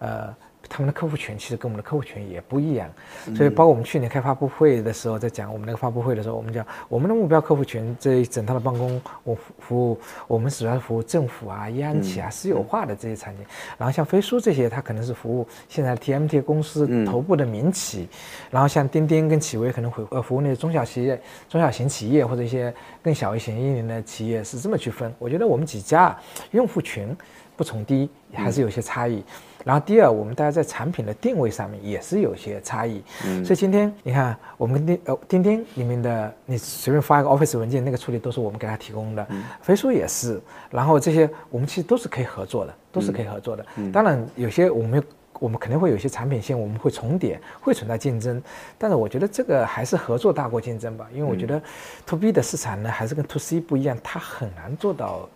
呃。他们的客户群其实跟我们的客户群也不一样，所以包括我们去年开发布会的时候，在讲我们那个发布会的时候，我们讲我们的目标客户群这一整套的办公，我服服务我们主要是服务政府啊、央企啊、私有化的这些场景。然后像飞书这些，它可能是服务现在 TMT 公司头部的民企，然后像钉钉跟企微可能会呃服务那些中小企业、中小型企业或者一些更小一些一点的企业，是这么去分。我觉得我们几家用户群不重低，还是有些差异。然后第二，我们大家在产品的定位上面也是有些差异。嗯所以今天你看，我们跟钉呃钉钉里面的，你随便发一个 Office 文件，那个处理都是我们给他提供的。飞书也是，然后这些我们其实都是可以合作的，都是可以合作的。当然有些我们我们肯定会有一些产品线我们会重叠，会存在竞争，但是我觉得这个还是合作大过竞争吧，因为我觉得 To B 的市场呢还是跟 To C 不一样，它很难做到。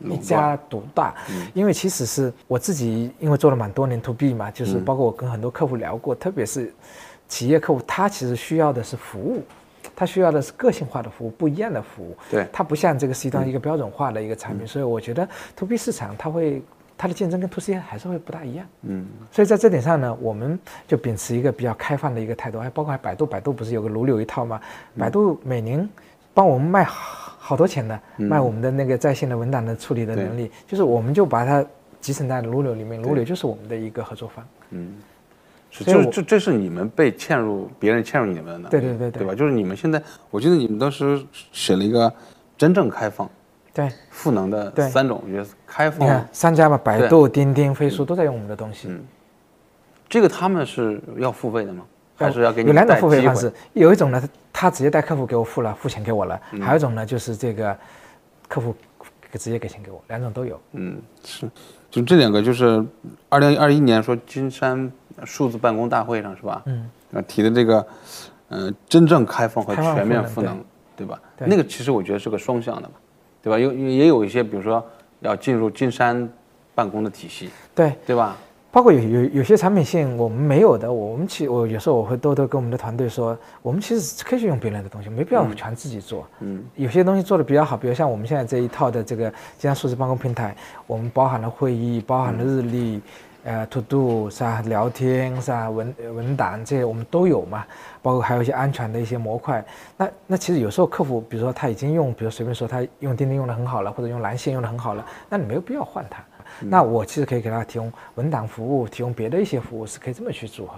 一家独大，因为其实是我自己，因为做了蛮多年 to B 嘛，就是包括我跟很多客户聊过，特别是企业客户，他其实需要的是服务，他需要的是个性化的服务，不一样的服务。对他不像这个 C 端一个标准化的一个产品，所以我觉得 to B 市场它会它的竞争跟 to C 还是会不大一样。嗯，所以在这点上呢，我们就秉持一个比较开放的一个态度，还包括百度，百度不是有个如流一套吗？百度每年帮我们卖好好多钱的，卖我们的那个在线的文档的处理的能力，就是我们就把它集成在如流里面，如流就是我们的一个合作方。嗯。是，就是这这是你们被嵌入，别人嵌入你们的对对对对。对吧？就是你们现在，我记得你们当时写了一个真正开放、对，赋能的三种，我觉得开你看放三家嘛，百度、钉钉、飞书都在用我们的东西。嗯。这个他们是要付费的吗？还是要给你有两种付费方式，有一种呢，他他直接带客户给我付了，付钱给我了；还有一种呢，就是这个客户直接给钱给我，两种都有。嗯，是，就这两个，就是二零二一年说金山数字办公大会上是吧？嗯，提的这个，呃，真正开放和全面赋能赋能，对吧？对那个其实我觉得是个双向的嘛，对吧？有也有一些，比如说要进入金山办公的体系，对，对吧？包括有有有些产品线我们没有的，我们其我有时候我会偷偷跟我们的团队说，我们其实可以去用别人的东西，没必要全自己做。嗯，有些东西做的比较好，比如像我们现在这一套的这个金山数字办公平台，我们包含了会议，包含了日历，呃，to do 是吧？聊天是吧？文呃文档这些我们都有嘛，包括还有一些安全的一些模块。那那其实有时候客户，比如说他已经用，比如随便说他用钉钉用的很好了，或者用蓝线用的很好了，那你没有必要换它。那我其实可以给他提供文档服务，提供别的一些服务，是可以这么去组合。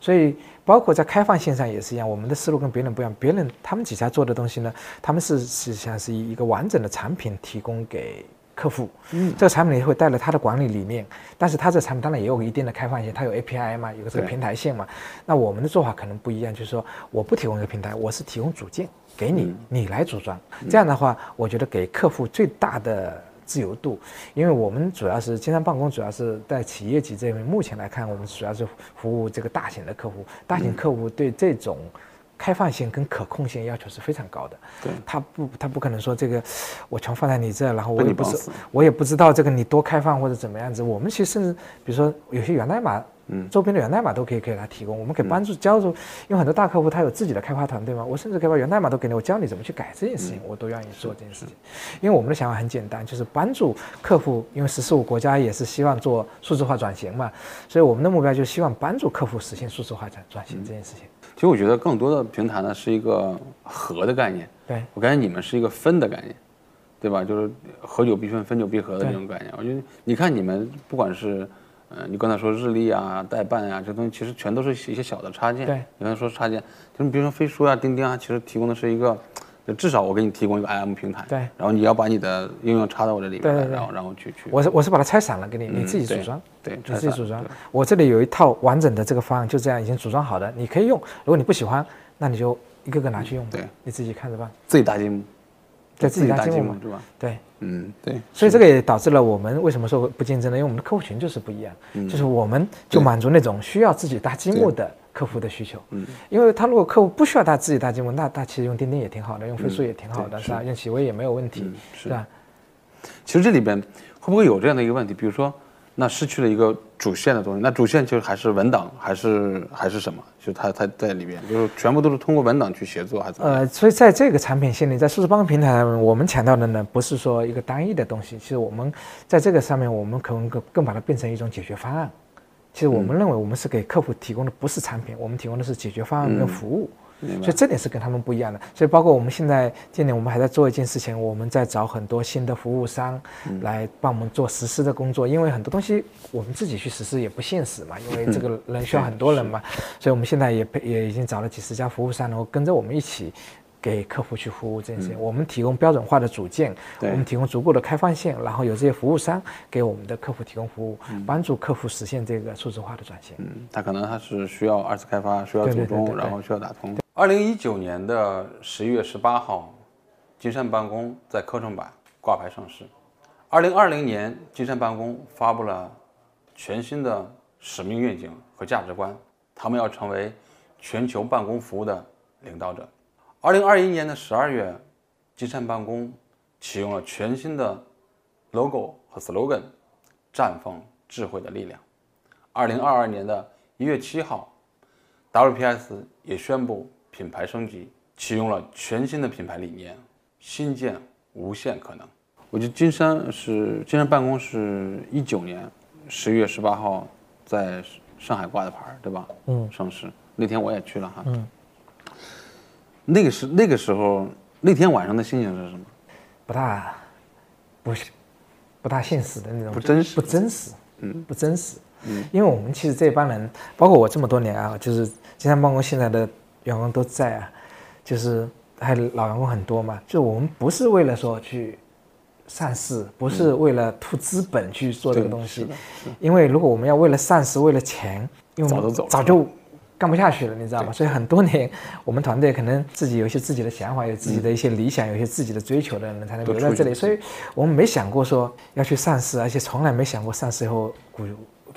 所以包括在开放线上也是一样，我们的思路跟别人不一样。别人他们几家做的东西呢，他们是实际上是以一个完整的产品提供给客户。嗯，这个产品也会带来他的管理理念，但是他这个产品当然也有一定的开放性，它有 API 嘛，有个这个平台线嘛。那我们的做法可能不一样，就是说我不提供一个平台，我是提供组件给你，你来组装。这样的话，我觉得给客户最大的。自由度，因为我们主要是经常办公，主要是在企业级这边。目前来看，我们主要是服务这个大型的客户，大型客户对这种开放性跟可控性要求是非常高的。对，他不，他不可能说这个我全放在你这，然后我也不是我也不知道这个你多开放或者怎么样子。我们其实甚至比如说有些源代码，嗯周边的源代码都可以给他提供，我们可以帮助教助，因为很多大客户他有自己的开发团队嘛，我甚至可以把源代码都给你，我教你怎么去改这件事情，我都愿意做这件事情。因为我们的想法很简单，就是帮助客户，因为“十四五”国家也是希望做数字化转型嘛，所以我们的目标就是希望帮助客户实现数字化转转型这件事情。其实我觉得更多的平台呢是一个和的概念，对，我感觉你们是一个分的概念，对吧？就是合久必分，分久必合的对这种概念。我觉得你看你们不管是，呃，你刚才说日历啊、代办啊，这东西其实全都是一些小的插件。对，你刚才说插件，就是比如说飞书啊、钉钉啊，其实提供的是一个，就至少我给你提供一个 IM 平台，对然后你要把你的应用插到我这里面来，对对对然后然后去去，我是我是把它拆散了给你，你自己组装。对，你自己组装。我这里有一套完整的这个方案，就这样已经组装好的，你可以用。如果你不喜欢，那你就一个个拿去用。对，你自己看着办。自己搭积木，对，自己搭搭积木嘛。对，嗯，对。所以这个也导致了我们为什么说不竞争呢？因为我们的客户群就是不一样，嗯就是我们就满足那种需要自己搭积木的客户的需求。嗯，因为他如果客户不需要搭自己搭积木，那他其实用钉钉也挺好的，用飞书嗯也挺好的，对是吧？用企微也没有问题是吧？其实这里边会不会有这样的一个问题？比如说，那失去了一个主线的东西，那主线就是还是文档，还是还是什么？就它它在里边，就是全部都是通过文档去协作，还是？呃，所以在这个产品线里，在数字办公平台上面，我们强调的呢，不是说一个单一的东西，其实我们在这个上面，我们可能更更把它变成一种解决方案。其实我们认为，我们是给客户提供的不是产品，我们提供的是解决方案跟服务。所以这点是跟他们不一样的。所以包括我们现在今年我们还在做一件事情，我们在找很多新的服务商来帮我们做实施的工作，因为很多东西我们自己去实施也不现实嘛，因为这个人需要很多人嘛，所以我们现在也配也已经找了几十家服务商，然后跟着我们一起。给客户去服务这件事情，我们提供标准化的组件，我们提供足够的开放性，然后有这些服务商给我们的客户提供服务，帮助客户实现这个数字化的转型。嗯，它可能他是需要二次开发，需要对组装，对对对对。然后需要打通。二零一九年的十一月十八号，金山办公在科创板挂牌上市。二零二零年，金山办公发布了全新的使命愿景和价值观，他们要成为全球办公服务的领导者。二零二一年的十二月，金山办公启用了全新的 logo 和 slogan，绽放智慧的力量。二零二二年的一月七号，WPS 也宣布品牌升级，启用了全新的品牌理念，新建无限可能。我觉得金山是金山办公是一九年十月十八号在上海挂的牌儿，对吧？嗯，上市那天我也去了哈。嗯，那个时那个时候那天晚上的心情是什么？不大，不是不大现实的那种，不真实不真实，嗯，不真实。嗯，因为我们其实这帮人，包括我这么多年啊，就是金山办公现在的员工都在啊，就是还有老员工很多嘛，就我们不是为了说去上市，不是为了图资本去做这个东西因为如果我们要为了上市，为了钱，因为我们早早就干不下去了，你知道吗？所以很多年，我们团队可能自己有一些自己的想法，有自己的一些理想，有一些自己的追求的人才能留在这里。所以我们没想过说要去上市，而且从来没想过上市以后股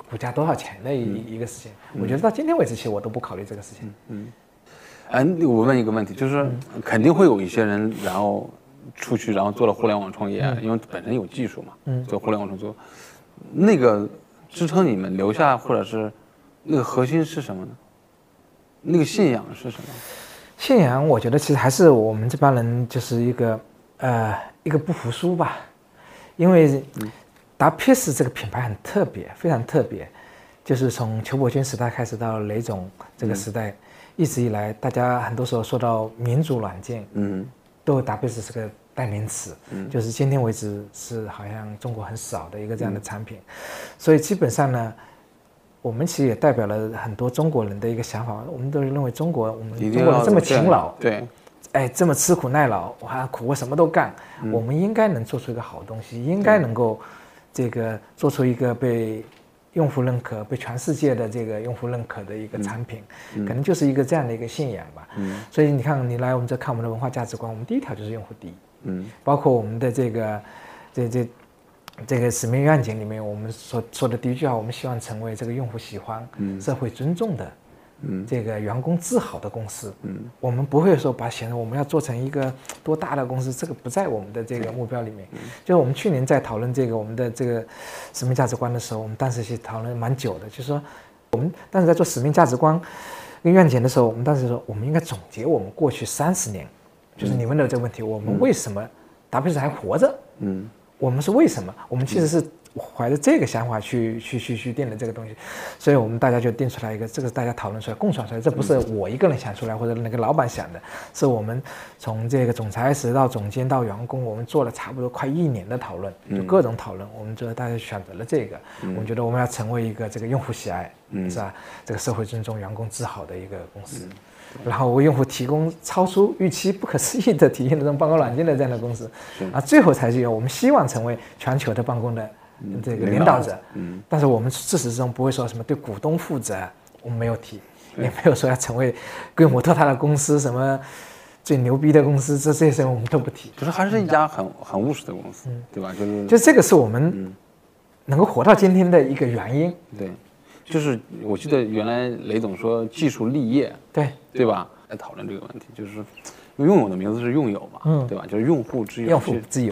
股价多少钱的一、一个事情。我觉得到今天为止，其实我都不考虑这个事情。哎，我问一个问题，就是肯定会有一些人，然后出去，然后做了互联网创业，因为本身有技术嘛，嗯。做互联网创作，那个支撑你们留下，或者是那个核心是什么呢？那个信仰是什么？信仰，我觉得其实还是我们这帮人就是一个呃一个不服输吧，因为达 PS 这个品牌很特别，非常特别，就是从邱伯钧时代开始到雷总这个时代，一直以来大家很多时候说到民主软件，嗯。都 WPS 是个代名词，嗯。就是今天为止是好像中国很少的一个这样的产品，所以基本上呢。我们其实也代表了很多中国人的一个想法，我们都认为中国，我们中国人这么勤劳，对，哎，这么吃苦耐劳，我还苦我什么都干，我们应该能做出一个好东西，应该能够这个做出一个被用户认可、被全世界的这个用户认可的一个产品，可能就是一个这样的一个信仰吧。嗯。所以你看，你来我们这看我们的文化价值观，我们第一条就是用户第一，嗯。包括我们的这个这这这个使命愿景里面，我们所说的第一句话，我们希望成为这个用户喜欢、社会尊重的这个员工自豪的公司。嗯，我们不会说把显得我们要做成一个多大的公司，这个不在我们的这个目标里面。就是我们去年在讨论这个我们的这个使命价值观的时候，我们当时是讨论蛮久的，就是说我们当时在做使命价值观跟愿景的时候，我们当时说我们应该总结我们过去三十年，就是你问的这个问题，我们为什么达佩斯还活着？嗯，我们是为什么？我们其实是。怀着这个想法去去去去定的这个东西，所以我们大家就定出来一个，这个大家讨论出来共创出来，这不是我一个人想出来或者那个老板想的，是我们从这个总裁室到总监到员工，我们做了差不多快一年的讨论，就各种讨论，我们觉得大家选择了这个，我们觉得我们要成为一个这个用户喜爱，是吧？这个社会尊重、员工自豪的一个公司，然后为用户提供超出预期、不可思议的体验的这种办公软件的这样的公司，啊，最后才是有我们希望成为全球的办公的。这个领导者，嗯，但是我们自始至终不会说什么对股东负责，我们没有提，也没有说要成为规模特大的公司，什么最牛逼的公司，这这些我们都不提。就是还是一家很很务实的公司，对吧？就是就这个是我们能够活到今天的一个原因。对，就是我记得原来雷总说技术立业，对对吧？来讨论这个问题，就是。拥有的名字是用友嘛，嗯，对吧？就是用户之友，用户之友。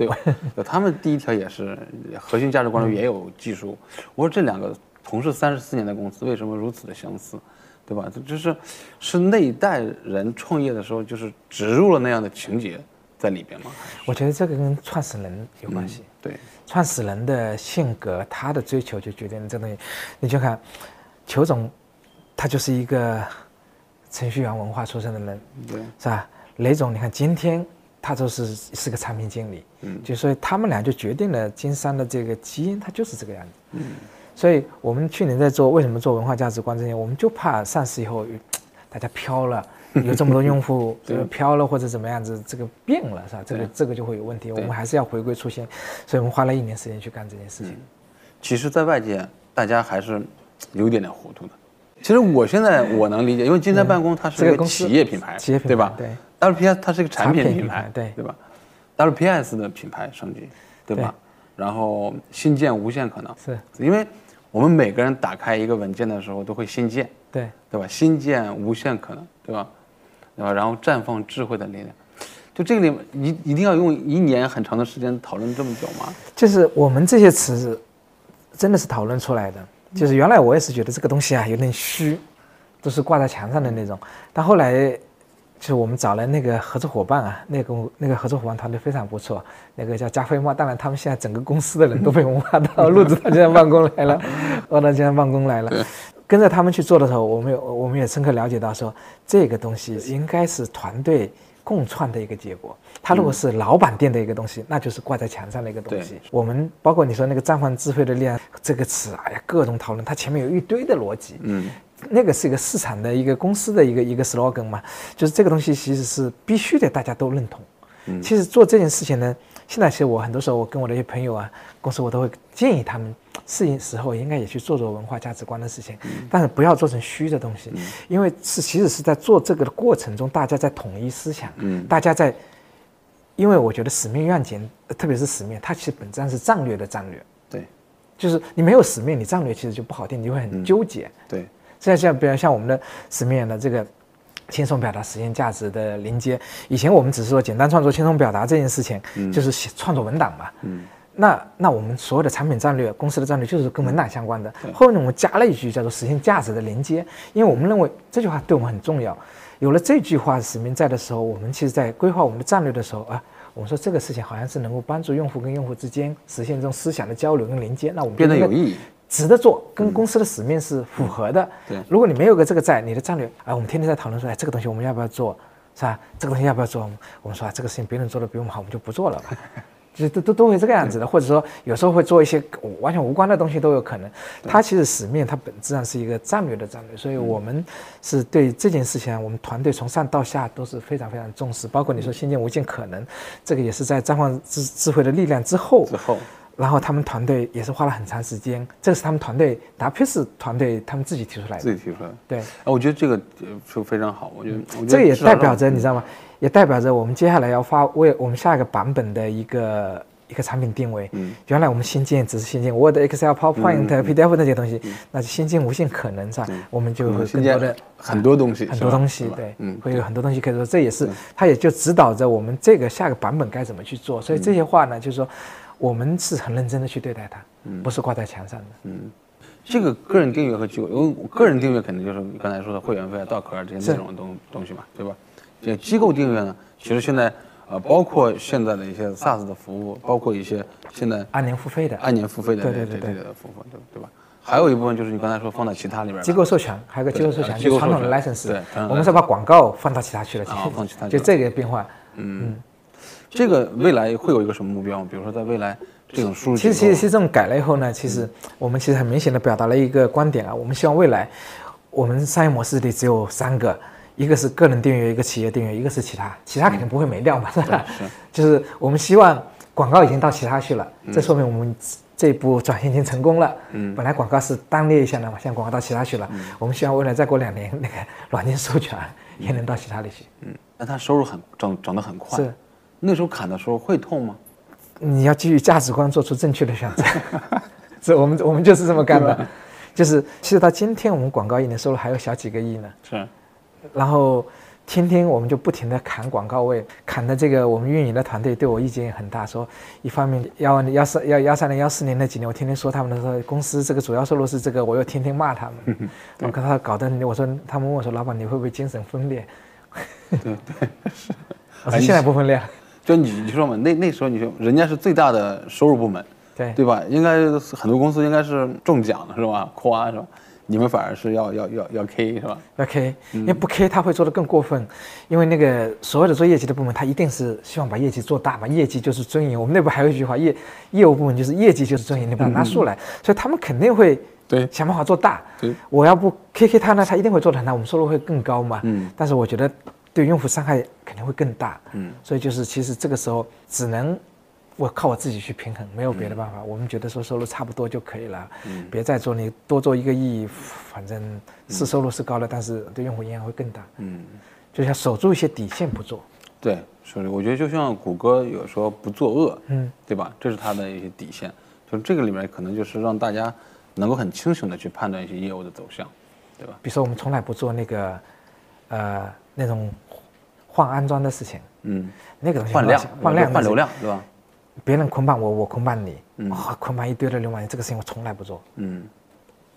对，他们第一条也是核心价值观中也有技术。我说这两个同是三十四年的公司，为什么如此的相似，对吧？就是是那一代人创业的时候，就是植入了那样的情节在里边嘛？我觉得这个跟创始人有关系。对，创始人的性格，他的追求就决定了这东西。你就看裘总，他就是一个程序员文化出身的人，对，是吧？雷总，你看今天他就是是个产品经理，嗯，就所以他们俩就决定了金山的这个基因，它就是这个样子，嗯，所以我们去年在做为什么做文化价值观这些，我们就怕上市以后大家飘了，有这么多用户 这个飘了或者怎么样子，这个变了是吧？这个这个就会有问题，我们还是要回归初心，所以我们花了一年时间去干这件事情。其实，在外界大家还是有点点糊涂的。其实我现在我能理解，因为金山办公它是一个企业品牌，企业品牌对吧？对。WPS 它是一个产品品牌，对对吧？WPS 的品牌升级，对吧？然后新建无限可能，是因为我们每个人打开一个文件的时候都会新建，对对吧？新建无限可能，对吧？对吧？然后绽放智慧的力量，就这个里面一一定要用一年很长的时间讨论这么久吗？就是我们这些词真的是讨论出来的，就是原来我也是觉得这个东西啊有点虚，都是挂在墙上的那种，但后来。就是我们找了那个合作伙伴啊，那个那个合作伙伴团队非常不错，那个叫加菲猫。当然，他们现在整个公司的人都被我们挖到陆子到金山办公来了，挖到现在办公来了。跟着他们去做的时候，我们有我们也深刻了解到，说这个东西应该是团队共创的一个结果。它如果是老板定的一个东西，那就是挂在墙上的一个东西。我们包括你说那个“绽放智慧的力量”这个词，哎呀，各种讨论，它前面有一堆的逻辑。嗯。那个是一个市场的一个公司的一个一个 slogan 嘛，就是这个东西其实是必须得大家都认同。嗯，其实做这件事情呢，现在其实我很多时候我跟我的一些朋友啊，公司我都会建议他们，适应时候应该也去做做文化价值观的事情，但是不要做成虚的东西，因为是其实是在做这个的过程中，大家在统一思想，嗯，大家在，因为我觉得使命愿景，特别是使命，它其实本质上是战略的战略，对，就是你没有使命，你战略其实就不好定，你会很纠结，对。现在像比如像我们的使命的这个轻松表达实现价值的连接，以前我们只是说简单创作轻松表达这件事情，就是写创作文档嘛。嗯。那那我们所有的产品战略、公司的战略就是跟文档相关的。后面我们加了一句叫做实现价值的连接，因为我们认为这句话对我们很重要。有了这句话使命在的时候，我们其实在规划我们的战略的时候啊，我们说这个事情好像是能够帮助用户跟用户之间实现这种思想的交流跟连接，那我们变得有意义。值得做，跟公司的使命是符合的。对，如果你没有个这个在，你的战略，哎，我们天天在讨论说，哎，这个东西我们要不要做，是吧？这个东西要不要做？我们说啊，这个事情别人做的比我们好，我们就不做了吧。就都都都会这个样子的，或者说有时候会做一些完全无关的东西都有可能。它其实使命，它本质上是一个战略的战略，所以我们是对这件事情，我们团队从上到下都是非常非常重视。包括你说新建无尽可能，这个也是在绽放智智慧的力量之后。之后。然后他们团队也是花了很长时间，这个是他们团队达佩斯团队他们自己提出来的。自己提出来的。对，我觉得这个就非常好。我觉得这也代表着你知道吗？也代表着我们接下来要发为我们下一个版本的一个一个产品定位。嗯，原来我们新建只是新建 Word、Excel、PowerPoint、PDF 那些东西，那就新建无限可能，是吧？我们就会更多的很多东西，很多东西，对，嗯，会有很多东西可以说，这也是它也就指导着我们这个下个版本该怎么去做。所以这些话呢，就是说我们是很认真的去对待它，嗯不是挂在墙上的。嗯，这个个人订阅和机构，因为个人订阅肯定就是你刚才说的会员费啊、到壳啊这些内容的东东西嘛，对吧？这机构订阅呢，其实现在。呃，包括现在的一些 SaaS 的服务，包括一些现在按年付费的、按年付费的对对对对的服务，对对吧？还有一部分就是你刚才说放到其他里边，机构授权，还有个机构授权，就传统的 license。对，我们是把广告放到其他去了，放其他，就这个变化。嗯，这个未来会有一个什么目标？比如说在未来这种输入，其实其实其实这种改了以后呢，其实我们其实很明显的表达了一个观点啊，我们希望未来我们商业模式里只有三个。一个是个人订阅，一个企业订阅，一个是其他，其他肯定不会没掉嘛，是吧？是，就是我们希望广告已经到其他去了，这说明我们这一步转型已经成功了。嗯，本来广告是单列一下的嘛，现在广告到其他去了。嗯，我们希望未来再过两年，那个软件授权 也能到其他里去。嗯，那它收入很涨，涨得很快。是，那时候砍的时候会痛吗？你要基于价值观做出正确的选择。这我们我们就是这么干的，就是其实到今天我们广告一年收入还有小几个亿呢。是。然后天天我们就不停的砍广告位，砍的这个我们运营的团队对我意见也很大，说一方面幺幺三幺幺三年幺四年那几年，我天天说他们的说公司这个主要收入是这个，我又天天骂他们，我跟他搞得我说他们问我说老板你会不会精神分裂？对对是，我说现在不分裂，就你你说嘛，那那时候你说人家是最大的收入部门，对对吧？应该很多公司应该是中奖的是吧？夸是吧？你们反而是要要要要 K 是吧？要 K，因为不 K 他会做的更过分，因为那个所有的做业绩的部门，他一定是希望把业绩做大嘛，业绩就是尊严。我们内部还有一句话，业业务部门就是业绩就是尊严，你把它拿数来，所以他们肯定会对想办法做大。对，我要不 K K 他呢，他一定会做的很大，我们收入会更高嘛。嗯，但是我觉得对用户伤害肯定会更大。嗯，所以就是其实这个时候只能。我靠我自己去平衡，没有别的办法。我们觉得说收入差不多就可以了，嗯别再做你多做一个亿，反正是收入是高了，但是对用户影响会更大。嗯，就像守住一些底线不做。对，所以我觉得就像谷歌有时候不作恶，嗯，对吧？这是它的一些底线。就这个里面可能就是让大家能够很清醒的去判断一些业务的走向，对吧？比如说我们从来不做那个，呃，那种换安装的事情，嗯，那个东西换量换量换流量，对吧？别人捆绑我，我捆绑你，啊，捆绑一堆的流氓，这个事情我从来不做。嗯，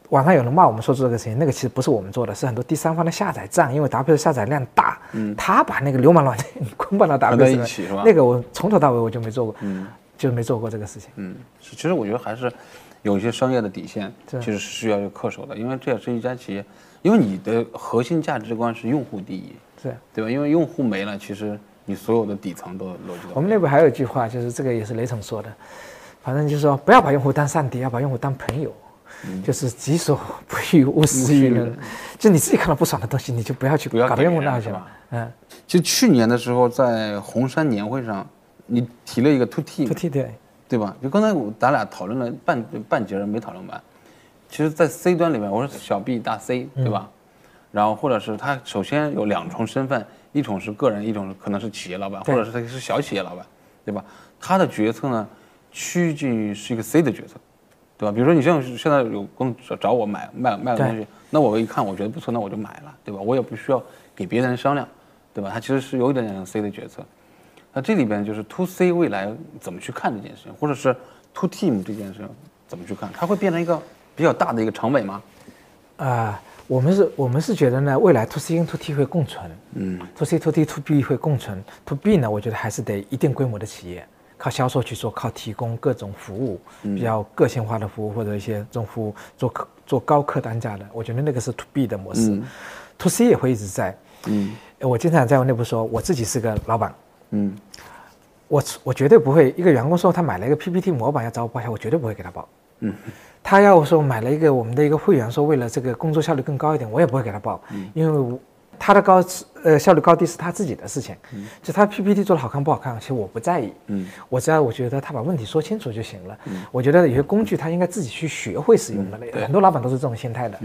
网上有人骂我们说做这个事情，那个其实不是我们做的，是很多第三方的下载站，因为 W 下载量大，嗯，他把那个流氓软件 捆绑到 W 一起是吧？那个我从头到尾我就没做过，嗯，就没做过这个事情。嗯，其实我觉得还是有一些商业的底线，其实是需要去恪守的，因为这也是一家企业，因为你的核心价值观是用户第一，是，对吧？因为用户没了，其实。你所有的底层都逻辑。我们内部还有一句话，就是这个也是雷总说的，反正就是说不要把用户当上帝，要把用户当朋友，就是己所不欲，勿施于人。就你自己看到不爽的东西，你就不要去搞到用户那去了。嗯。就去年的时候，在红杉年会上，你提了一个 to T。to T 对。对吧？就刚才我咱俩讨论了半半截没讨论完。其实，在 C 端里面，我说小 B 大 C，对吧？然后或者是他首先有两重身份。一种是个人，一种可能是企业老板，或者是他是小企业老板，对吧？他的决策呢，趋近于是一个 C 的决策，对吧？比如说你像现在有公找找我买卖卖个东西，那我一看我觉得不错，那我就买了，对吧？我也不需要给别人商量，对吧？他其实是有一点点 C 的决策。那这里边就是 To C 未来怎么去看这件事情，或者是 To Team 这件事情怎么去看？它会变成一个比较大的一个长尾吗？啊。我们是，我们是觉得呢，未来 to C 跟 to T 会共存，嗯，to C to T to B 会共存，to B 呢，我觉得还是得一定规模的企业，靠销售去做，靠提供各种服务，比较个性化的服务或者一些这种服务做客做高客单价的，我觉得那个是 to B 的模式，to C 也会一直在，嗯，我经常在我内部说，我自己是个老板，嗯，我我绝对不会一个员工说他买了一个 PPT 模板要找我报销，我绝对不会给他报，嗯。他要说买了一个我们的一个会员，说为了这个工作效率更高一点，我也不会给他报，因为他的高呃效率高低是他自己的事情，就他 PPT 做的好看不好看，其实我不在意，嗯。我只要我觉得他把问题说清楚就行了。我觉得有些工具他应该自己去学会使用的，很多老板都是这种心态的。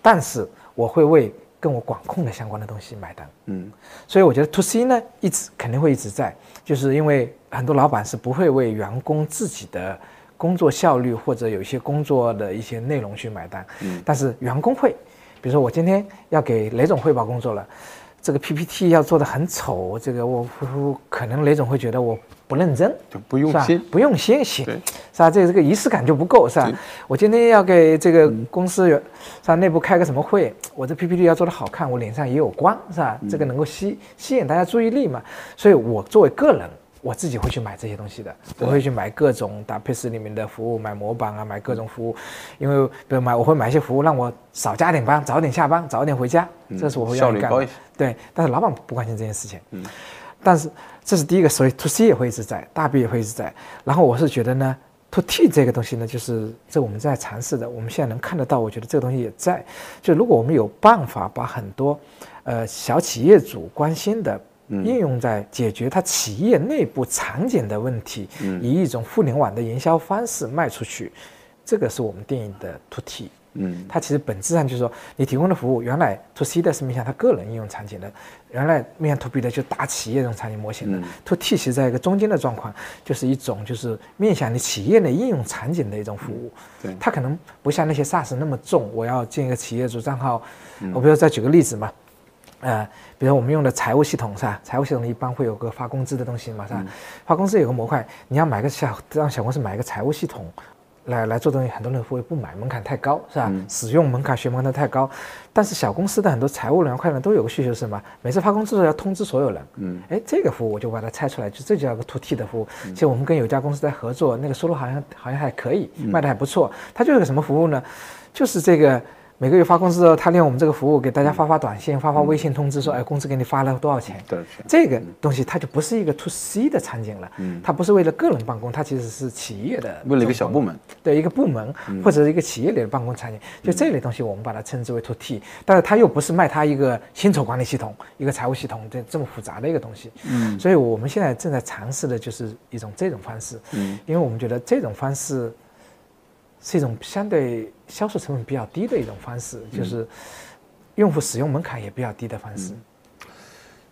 但是我会为跟我管控的相关的东西买单。嗯。所以我觉得 to C 呢，一直肯定会一直在，就是因为很多老板是不会为员工自己的工作效率或者有一些工作的一些内容去买单，嗯但是员工会，比如说我今天要给雷总汇报工作了，这个 PPT 要做的很丑，这个我我可能雷总会觉得我不认真，就不用心。不用心写，是吧？这个这个仪式感就不够，是吧？我今天要给这个公司有是吧内部开个什么会，我这 PPT 要做的好看，我脸上也有光，是吧？这个能够吸吸引大家注意力嘛。所以我作为个人。我自己会去买这些东西的，我会去买各种搭配式里面的服务，买模板啊，买各种服务，因为比如买我会买一些服务，让我少加点班，早点下班，早点回家，这是我会要干的效率高一些。对，但是老板不关心这件事情。嗯但是这是第一个，所以 to C 也会一直在，大 B 也会一直在。然后我是觉得呢，to T 这个东西呢，就是这我们在尝试的，我们现在能看得到，我觉得这个东西也在。就如果我们有办法把很多呃小企业主关心的。应用在解决它企业内部场景的问题，以一种互联网的营销方式卖出去，这个是我们定义的 to T。嗯。它其实本质上就是说，你提供的服务原来 to C 的是面向他个人应用场景的，原来面向 to B 的就大企业这种场景模型的、to T 其实在一个中间的状况，就是一种就是面向你企业的应用场景的一种服务。对。它可能不像那些 SaaS 那么重，我要建一个企业主账号。我比如再举个例子嘛，呃，比如我们用的财务系统是吧？财务系统一般会有个发工资的东西嘛，是吧？发工资有个模块，你要买个小让小公司买一个财务系统。来来做东西，很多人会不买，门槛太高，是吧？使用门槛、学门槛太高。但是小公司的很多财务人、会计人都有个需求是什么？每次发工资的时候要通知所有人。嗯，哎，这个服务我就把它拆出来，就这叫个 to T 的服务。其实我们跟有家公司在合作，那个收入好像好像还可以，卖的还不错。它就是个什么服务呢？就是这个。每个月发工资的时候，他利用我们这个服务给大家发发短信、发发微信通知，说，哎，工资给你发了多少钱？对，这个东西它就不是一个 to C 的场景了，它不是为了个人办公，它其实是企业的，为了一个小部门，对一个部门或者是一个企业里的办公场景，就这类东西我们把它称之为 to T，但是它又不是卖它一个薪酬管理系统、一个财务系统这这么复杂的一个东西，嗯，所以我们现在正在尝试的就是一种这种方式，嗯，因为我们觉得这种方式是一种相对销售成本比较低的一种方式，就是用户使用门槛也比较低的方式。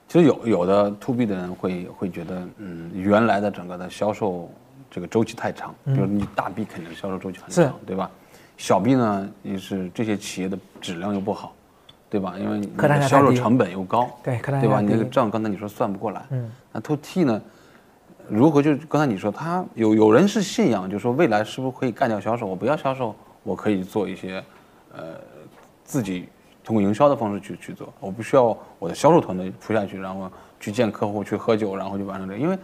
其实有有的 to B 的人会会觉得，嗯，原来的整个的销售这个周期太长，比如你大 B 肯定销售周期很是长，对吧？小 B 呢，也是这些企业的质量又不好，对吧？因为你的销售成本又高，对吧？你那个账刚才你说算不过来，嗯，那 to T 呢？如何就刚才你说他有有人是信仰，就是说未来是不是可以干掉销售？我不要销售，我可以做一些，呃，自己通过营销的方式去去做，我不需要我的销售团队扑下去，然后去见客户去喝酒，然后就完成这个，因为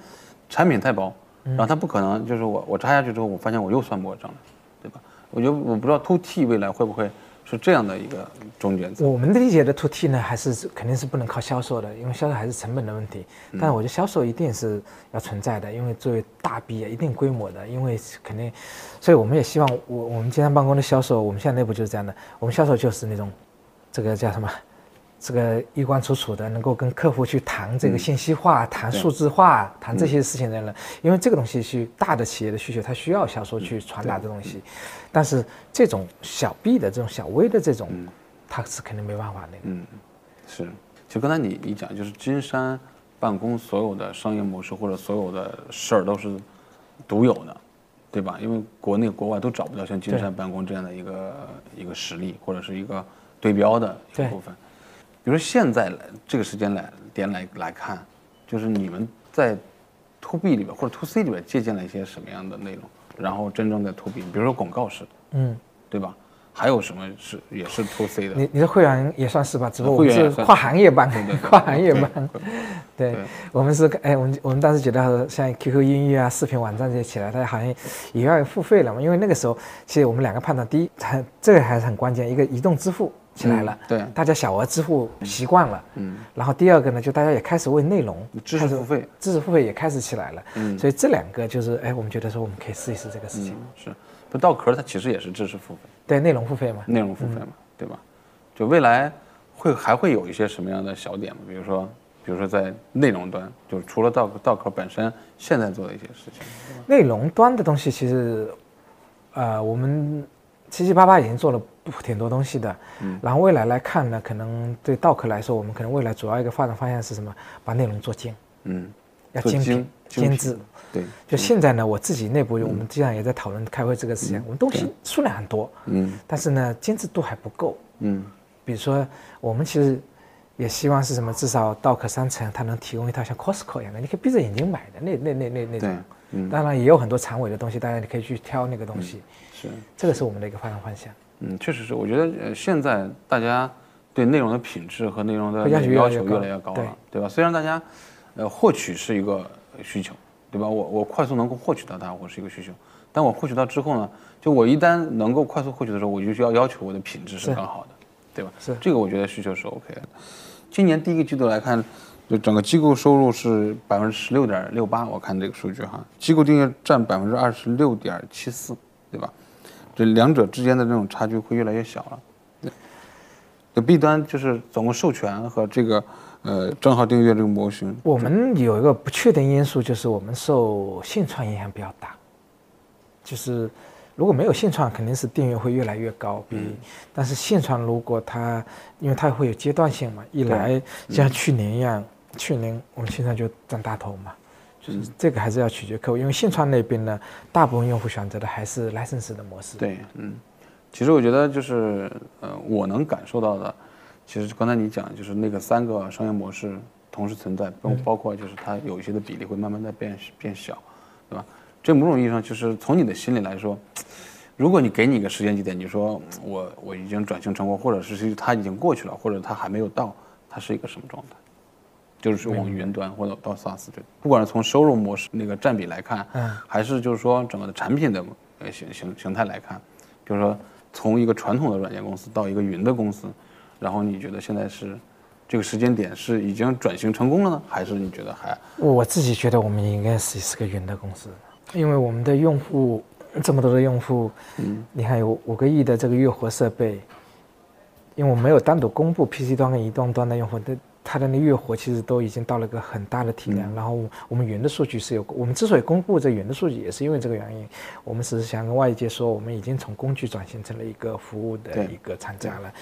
产品太薄，然后他不可能就是我我插下去之后，我发现我又算不过账来，对吧？我觉得我不知道 to T 未来会不会是这样的一个中间层。我们的理解的 to T 呢，还是肯定是不能靠销售的，因为销售还是成本的问题。但是我觉得销售一定是要存在的，因为作为大 B 啊，一定规模的，因为肯定，所以我们也希望我我们经常办公的销售，我们现在内部就是这样的，我们销售就是那种，这个叫什么？这个衣冠楚楚的，能够跟客户去谈这个信息化、谈数字化、谈这些事情的人，因为这个东西是大的企业的需求，它需要销售去传达这东西。但是这种小 B 的这种小微的这种，它是肯定没办法那个。嗯，是。就刚才你你讲，就是金山办公所有的商业模式或者所有的事儿都是独有的，对吧？因为国内国外都找不到像金山办公这样的一个一个实力或者是一个对标的一个部分。比如说现在来这个时间来点来来看，就是你们在 to B 里边或者 to C 里边借鉴了一些什么样的内容，然后真正的 to B，比如说广告式的，嗯，对吧？还有什么是也是 to C 的？你你的会员也算是吧，只不过我们是跨行业班跨行业办。对对，我们是哎，我们我们当时觉得像 QQ 音乐啊、视频网站这些起来，大家好像也要付费了嘛。因为那个时候，其实我们两个判断，第一，它这个还是很关键，一个移动支付起来了，嗯对。大家小额支付习惯了，嗯，然后第二个呢，就大家也开始为内容知识付费，知识付费也开始起来了，嗯。所以这两个就是哎，我们觉得说我们可以试一试这个事情，嗯，是，不到壳它其实也是知识付费，对内容付费嘛，内容付费嘛，对吧？就未来会还会有一些什么样的小点嘛？比如说，比如说在内容端，就是除了道道壳本身现在做的一些事情，内容端的东西其实，呃，我们七七八八已经做了挺多东西的。嗯，然后未来来看呢，可能对道客来说，我们可能未来主要一个发展方向是什么？把内容做精。嗯，要精品、精致。对。就现在呢，我自己内部我们经常也在讨论开会这个事情。我们东西数量很多。嗯。但是呢，精致度还不够。嗯。比如说，我们其实也希望是什么？至少道客商城它能提供一套像 Costco 一样的，你可以闭着眼睛买的那那那那那种。嗯。当然也有很多长尾的东西，当然你可以去挑那个东西。是。这个是我们的一个发展方向。嗯，确实是。我觉得呃，现在大家对内容的品质和内容的要求越来越高了，对吧？虽然大家呃获取是一个需求，对吧？我我快速能够获取到它，我是一个需求。但我获取到之后呢，就我一旦能够快速获取的时候，我就需要要求我的品质是更好的。对吧？是这个，我觉得需求是 OK 的。今年第一个季度来看，就整个机构收入是百分之十六点六八，我看这个数据哈，机构订阅占百分之二十六点七四，对吧？这两者之间的这种差距会越来越小了。对，这 B 端就是总共授权和这个呃账号订阅这个模型，我们有一个不确定因素，就是我们受信创影响比较大，就是。如果没有现创，肯定是订阅会越来越高。比，但是现创如果它，因为它会有阶段性嘛，一来像去年一样，去年我们现创就占大头嘛，就是这个还是要取决客户，因为信创那边呢，大部分用户选择的还是 license 的模式。对，嗯，其实我觉得就是，呃，我能感受到的，其实刚才你讲就是那个三个商业模式同时存在，包包括就是它有一些的比例会慢慢在变变小，对吧？这某种意义上就是从你的心里来说。如果你给你一个时间节点，你说我我已经转型成功，或者是它已经过去了，或者它还没有到，它是一个什么状态？就是说往云端或者到 SaaS 这，不管是从收入模式那个占比来看，嗯，还是就是说整个的产品的呃形形形态来看，就是说从一个传统的软件公司到一个云的公司，然后你觉得现在是这个时间点是已经转型成功了呢，还是你觉得还？我自己觉得我们应该是是个云的公司，因为我们的用户。这么多的用户，嗯，你看有五个亿的这个月活设备，因为我没有单独公布 PC 端跟移动端的用户，它它的那月活其实都已经到了个很大的体量。然后我们云的数据是有，我们之所以公布这云的数据，也是因为这个原因。我们只是想跟外界说，我们已经从工具转型成了一个服务的一个厂家了。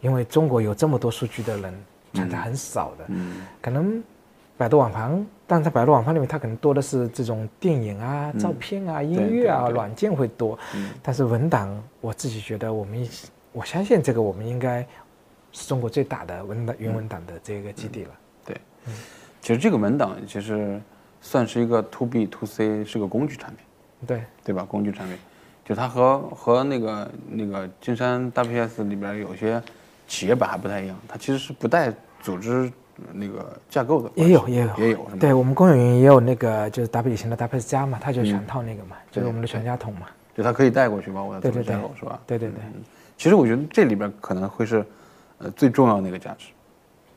因为中国有这么多数据的人，厂家很少的，可能。百度网盘，但在百度网盘里面，它可能多的是这种电影啊、照片啊、音乐啊、软件会多。但是文档，我自己觉得我们，我相信这个我们应该是中国最大的文档云文档的这个基地了。对，其实这个文档其实算是一个 to B to C，是个工具产品。对，对吧？工具产品，就它和和那个那个金山 WPS 里边有些企业版还不太一样，它其实是不带组织。那个架构的也有也有。也有，对我们公有云也有那个就是 W 型的 WPS 加嘛，它就全套那个嘛，就是我们的全家桶嘛，就它可以带过去嘛，我对对对，是吧？对对对，其实我觉得这里边可能会是呃最重要的一个价值，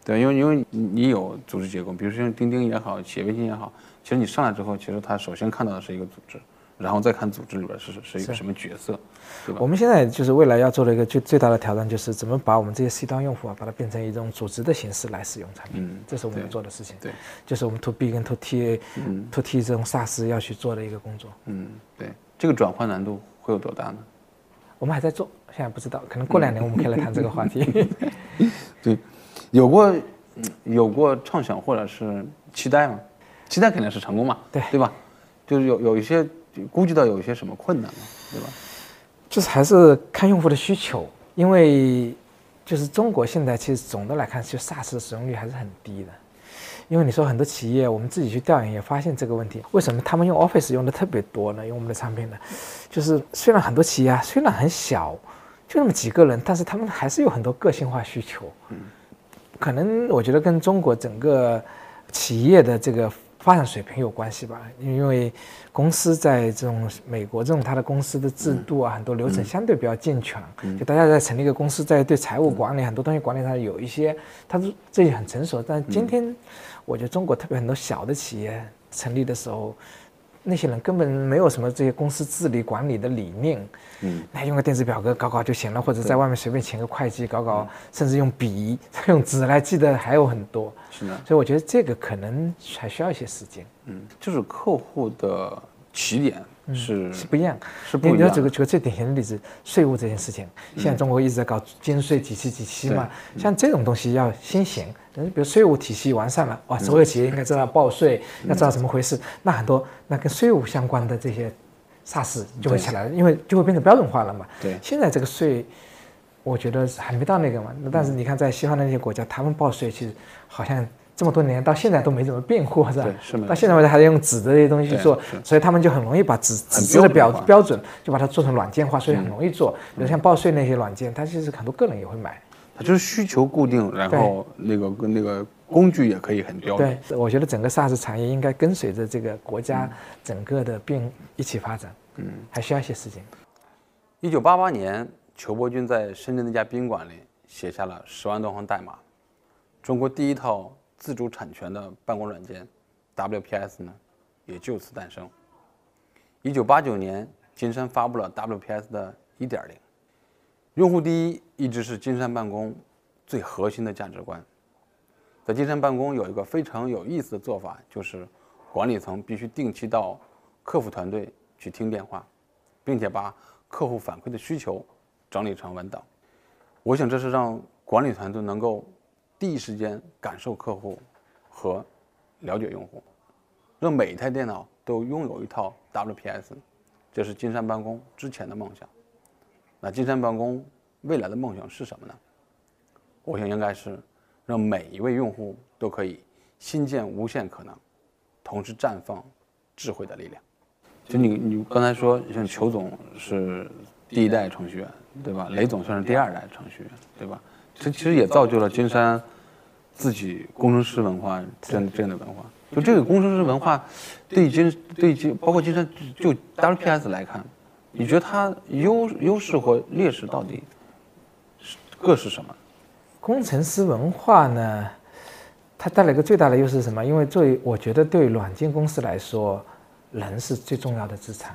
对，因为因为你有组织结构，比如说像钉钉也好，企业微信也好，其实你上来之后，其实他首先看到的是一个组织。然后再看组织里边是是一个什么角色，对吧？我们现在就是未来要做的一个最最大的挑战，就是怎么把我们这些 C 端用户啊，把它变成一种组织的形式来使用产品。嗯，这是我们要做的事情。对，就是我们 To B 跟 To T，嗯，To T 这种 SaaS 要去做的一个工作。嗯，对，这个转换难度会有多大呢？我们还在做，现在不知道，可能过两年我们可以来谈这个话题。对，有过有过畅想或者是期待吗？期待肯定是成功嘛，对对吧？就是有有一些。估计到有一些什么困难嘛？对吧？就是还是看用户的需求，因为就是中国现在其实总的来看，就 SaaS 的使用率还是很低的。因为你说很多企业，我们自己去调研也发现这个问题。为什么他们用 Office 用的特别多呢？用我们的产品呢？就是虽然很多企业啊，虽然很小，就那么几个人，但是他们还是有很多个性化需求。嗯，可能我觉得跟中国整个企业的这个。发展水平有关系吧，因为公司在这种美国这种它的公司的制度啊，很多流程相对比较健全，就大家在成立一个公司，在对财务管理很多东西管理上有一些，它是这些很成熟。但今天，我觉得中国特别很多小的企业成立的时候。那些人根本没有什么这些公司治理管理的理念，嗯，那用个电子表格搞搞就行了，或者在外面随便请个会计搞搞，甚至用笔、用纸来记得还有很多。是的，所以我觉得这个可能还需要一些时间。嗯，就是客户的起点是是不一样。是不一样你要举个举个最典型的例子，税务这件事情，现在中国一直在搞金税几期几期嘛，像这种东西要先行。嗯，比如税务体系完善了，哇，所有企业应该知道报税，要知道怎么回事，那很多那跟税务相关的这些 SaaS 就会起来了，因为就会变成标准化了嘛。对现在这个税，我觉得还没到那个嘛。那但是你看，在西方的那些国家，他们报税其实好像这么多年到现在都没怎么变过，是吧？对是没错到现在为止还在用纸的这些东西去做，所以他们就很容易把纸纸质的标标准化标准就把它做成软件化，所以很容易做。比如像报税那些软件，它其实很多个人也会买。它就是需求固定，然后那个跟那个工具也可以很标准。对，我觉得整个 SaaS 产业应该跟随着这个国家整个的并一起发展。嗯，还需要一些时间。一九八八年，裘伯钧在深圳的一家宾馆里写下了十万多行代码，中国第一套自主产权的办公软件 WPS 呢，也就此诞生。一九八九年，金山发布了 WPS 的一点零用户第一一直是金山办公最核心的价值观。在金山办公有一个非常有意思的做法，就是管理层必须定期到客服团队去听电话，并且把客户反馈的需求整理成文档。我想这是让管理团队能够第一时间感受客户和了解用户，让每一台电脑都拥有一套 WPS，这是金山办公之前的梦想。那金山办公未来的梦想是什么呢？我想应该是让每一位用户都可以新建无限可能，同时绽放智慧的力量。就你你刚才说，像裘总是第一代程序员，对吧？雷总算是第二代程序员，对吧？这其实也造就了金山自己工程师文化这样这样的文化。就这个工程师文化，对金对金包括金山就 WPS 来看，你觉得它优优势或劣势到底是各是什么？工程师文化呢，它带来一个最大的优势是什么？因为作为我觉得对软件公司来说，人是最重要的资产，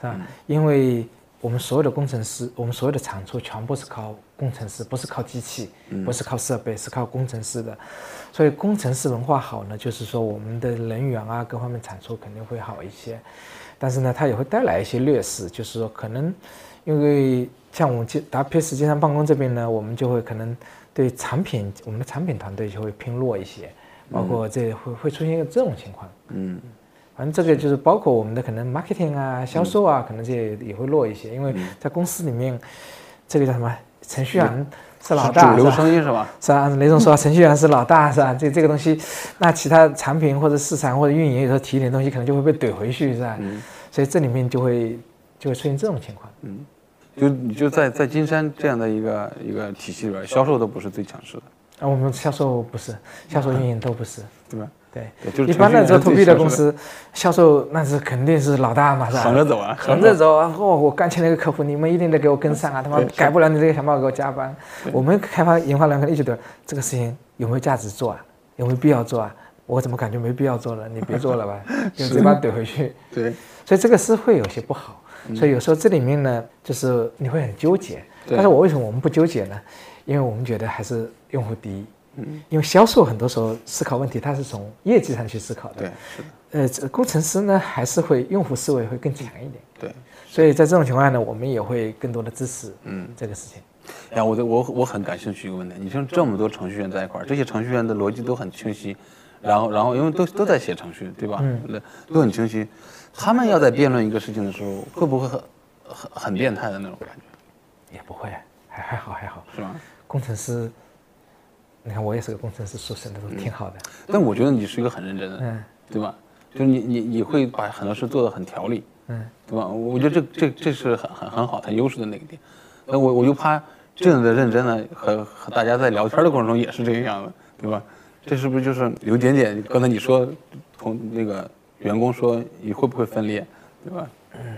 是吧？因为我们所有的工程师，我们所有的产出全部是靠工程师，不是靠机器，不是靠设备，是靠工程师的。所以工程师文化好呢，就是说我们的人员啊各方面产出肯定会好一些。但是呢，它也会带来一些劣势，就是说可能因为像我们金达 PS 经常办公这边呢，我们就会可能对产品，我们的产品团队就会偏弱一些，包括这会会出现一个这种情况。嗯反正这个就是包括我们的可能 marketing 啊、销售啊，可能这也也会弱一些，因为在公司里面，这个叫什么程序员是老大，主流是吧是吧？是啊？雷总说程序员是老大，是吧？这这个东西，那其他产品或者市场或者运营有时候提一点东西，可能就会被怼回去，是吧？所以这里面就会就会出现这种情况。就你就在在金山这样的一个一个体系里边，销售都不是最强势的，啊，我们销售不是，销售运营都不是。对吧？对，对，就是一般的做程 to B 的公司，销售那是肯定是老大嘛，是吧？横着走啊，横着走啊！哦，我刚签了一个客户，你们一定得给我跟上啊！他妈改不了你这个，想办法给我加班。我们开发研发人可能一直觉得这个事情有没有价值做啊？有没有必要做啊？我怎么感觉没必要做了？你别做了吧，用嘴巴怼回去。对，所以这个是会有些不好。所以有时候这里面呢，就是你会很纠结。对但是我为什么我们不纠结呢？因为我们觉得还是用户第一。嗯因为销售很多时候思考问题，它是从业绩上去思考的。对，是的，呃，这工程师呢，还是会用户思维会更强一点。对。所以在这种情况下呢，我们也会更多的支持嗯这个事情。呀，我的我我很感兴趣一个问题，你像这么多程序员在一块儿，这些程序员的逻辑都很清晰，然后然后因为都都在写程序，对吧？嗯，都很清晰。他们要在辩论一个事情的时候，会不会很很很变态的那种感觉，也不会，还还好还好。是吧？工程师，你看我也是个工程师出身的，都挺好的。但我觉得你是一个很认真的，嗯对吧？就是你你你会把很多事做得很条理，嗯，对吧？我觉得这这这是很很很好、很优势的那个点。那我我就怕这样的认真呢，和和大家在聊天的过程中也是这个样子，对吧？这是不是就是有点点？刚才你说同那个员工说你会不会分裂，对吧？嗯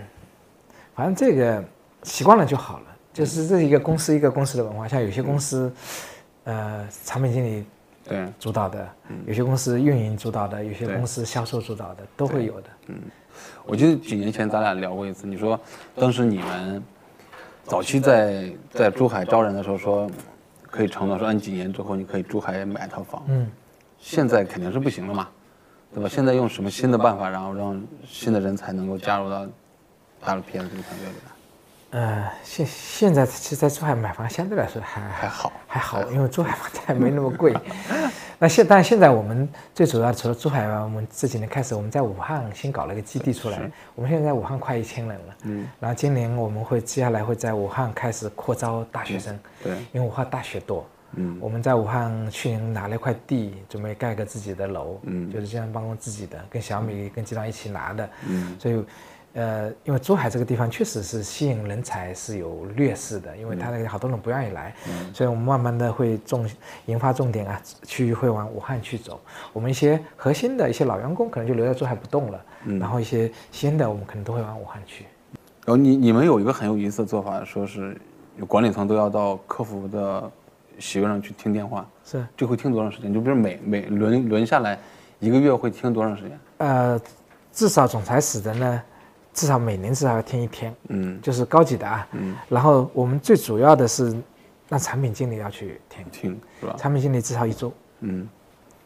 反正这个习惯了就好了。就是这一个公司一个公司的文化，像有些公司，呃，产品经理对，主导的，有些公司运营主导的，有些公司销售主导的，都会有的。嗯我记得几年前咱俩聊过一次，你说当时你们早期在在珠海招人的时候说，可以承诺说你几年之后你可以珠海买一套房，嗯，现在肯定是不行了嘛，对吧？现在用什么新的办法，然后让新的人才能够加入到大陆 PS 这个团队里来？呃，现现在其实，在珠海买房相对来说还还好，还好，因为珠海房价没那么贵。那现但现在我们最主要的除了珠海外，我们这几年开始我们在武汉新搞了一个基地出来，我们现在在武汉快一千人了。嗯，然后今年我们会接下来会在武汉开始扩招大学生，对，因为武汉大学多。嗯，我们在武汉去年拿了一块地，准备盖个自己的楼，嗯，就是这样办公自己的，跟小米跟集团一起拿的。嗯，所以。呃，因为珠海这个地方确实是吸引人才是有劣势的，因为他那个好多人不愿意来，嗯所以我们慢慢的会重研发重点啊，区域会往武汉去走。我们一些核心的一些老员工可能就留在珠海不动了，嗯然后一些新的我们可能都会往武汉去。然后你你们有一个很有意思的做法，说是管理层都要到客服的席位上去听电话，是就会听多长时间？就比如每每轮轮下来一个月会听多长时间？呃，至少总裁室的呢。至少每年至少要听一天，嗯，就是高级的啊，嗯，然后我们最主要的是让产品经理要去听听，是吧？产品经理至少一周，嗯，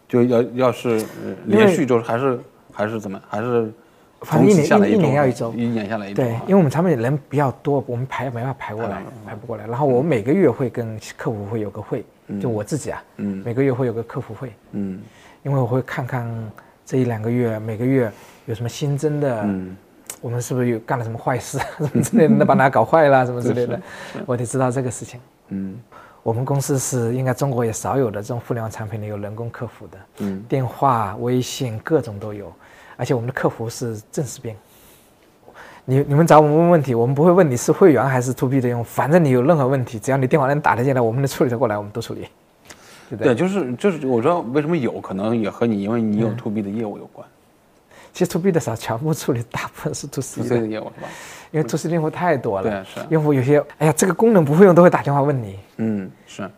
就要要是连续周还是还是怎么还是，反正一年一年要一周，一年下来一周，对，因为我们产品人比较多，我们排没办法排过来，排不过来。然后我每个月会跟客服会有个会，就我自己啊，嗯，每个月会有个客服会，嗯，因为我会看看这一两个月每个月有什么新增的，嗯。我们是不是有干了什么坏事，什么之类的，把它搞坏了，什么之类的，我得知道这个事情。嗯，我们公司是应该中国也少有的这种互联网产品里有人工客服的，嗯，电话、微信各种都有，而且我们的客服是正式编。你你们找我们问问题，我们不会问你是会员还是 to B 的用户，反正你有任何问题，只要你电话能打得进来，我们能处理得过来，我们都处理。对，就是就是，我知道为什么有可能也和你因为你有 to B 的业务有关。其实 to B 的少，全部处理大部分是 to C 的业务是吧？因为 to C 用户太多了，对是。用户有些，哎呀，这个功能不会用，都会打电话问你。嗯，是。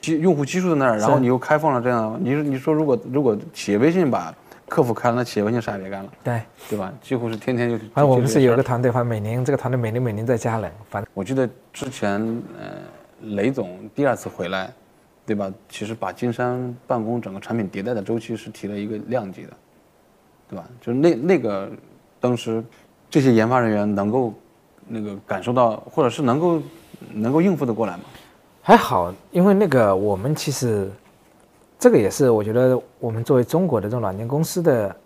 基用户基数在那儿，然后你又开放了这样，你说你说如果如果企业微信把客服开了，那企业微信啥也别干了。对，对吧？几乎是天天就。反正我们是有一个团队，反正每年这个团队每年每年在加人。反正我记得之前，呃，雷总第二次回来，对吧？其实把金山办公整个产品迭代的周期是提了一个量级的。对吧？就是那那个，当时这些研发人员能够那个感受到，或者是能够能够应付得过来吗？还好，因为那个我们其实这个也是我觉得我们作为中国的这种软件公司的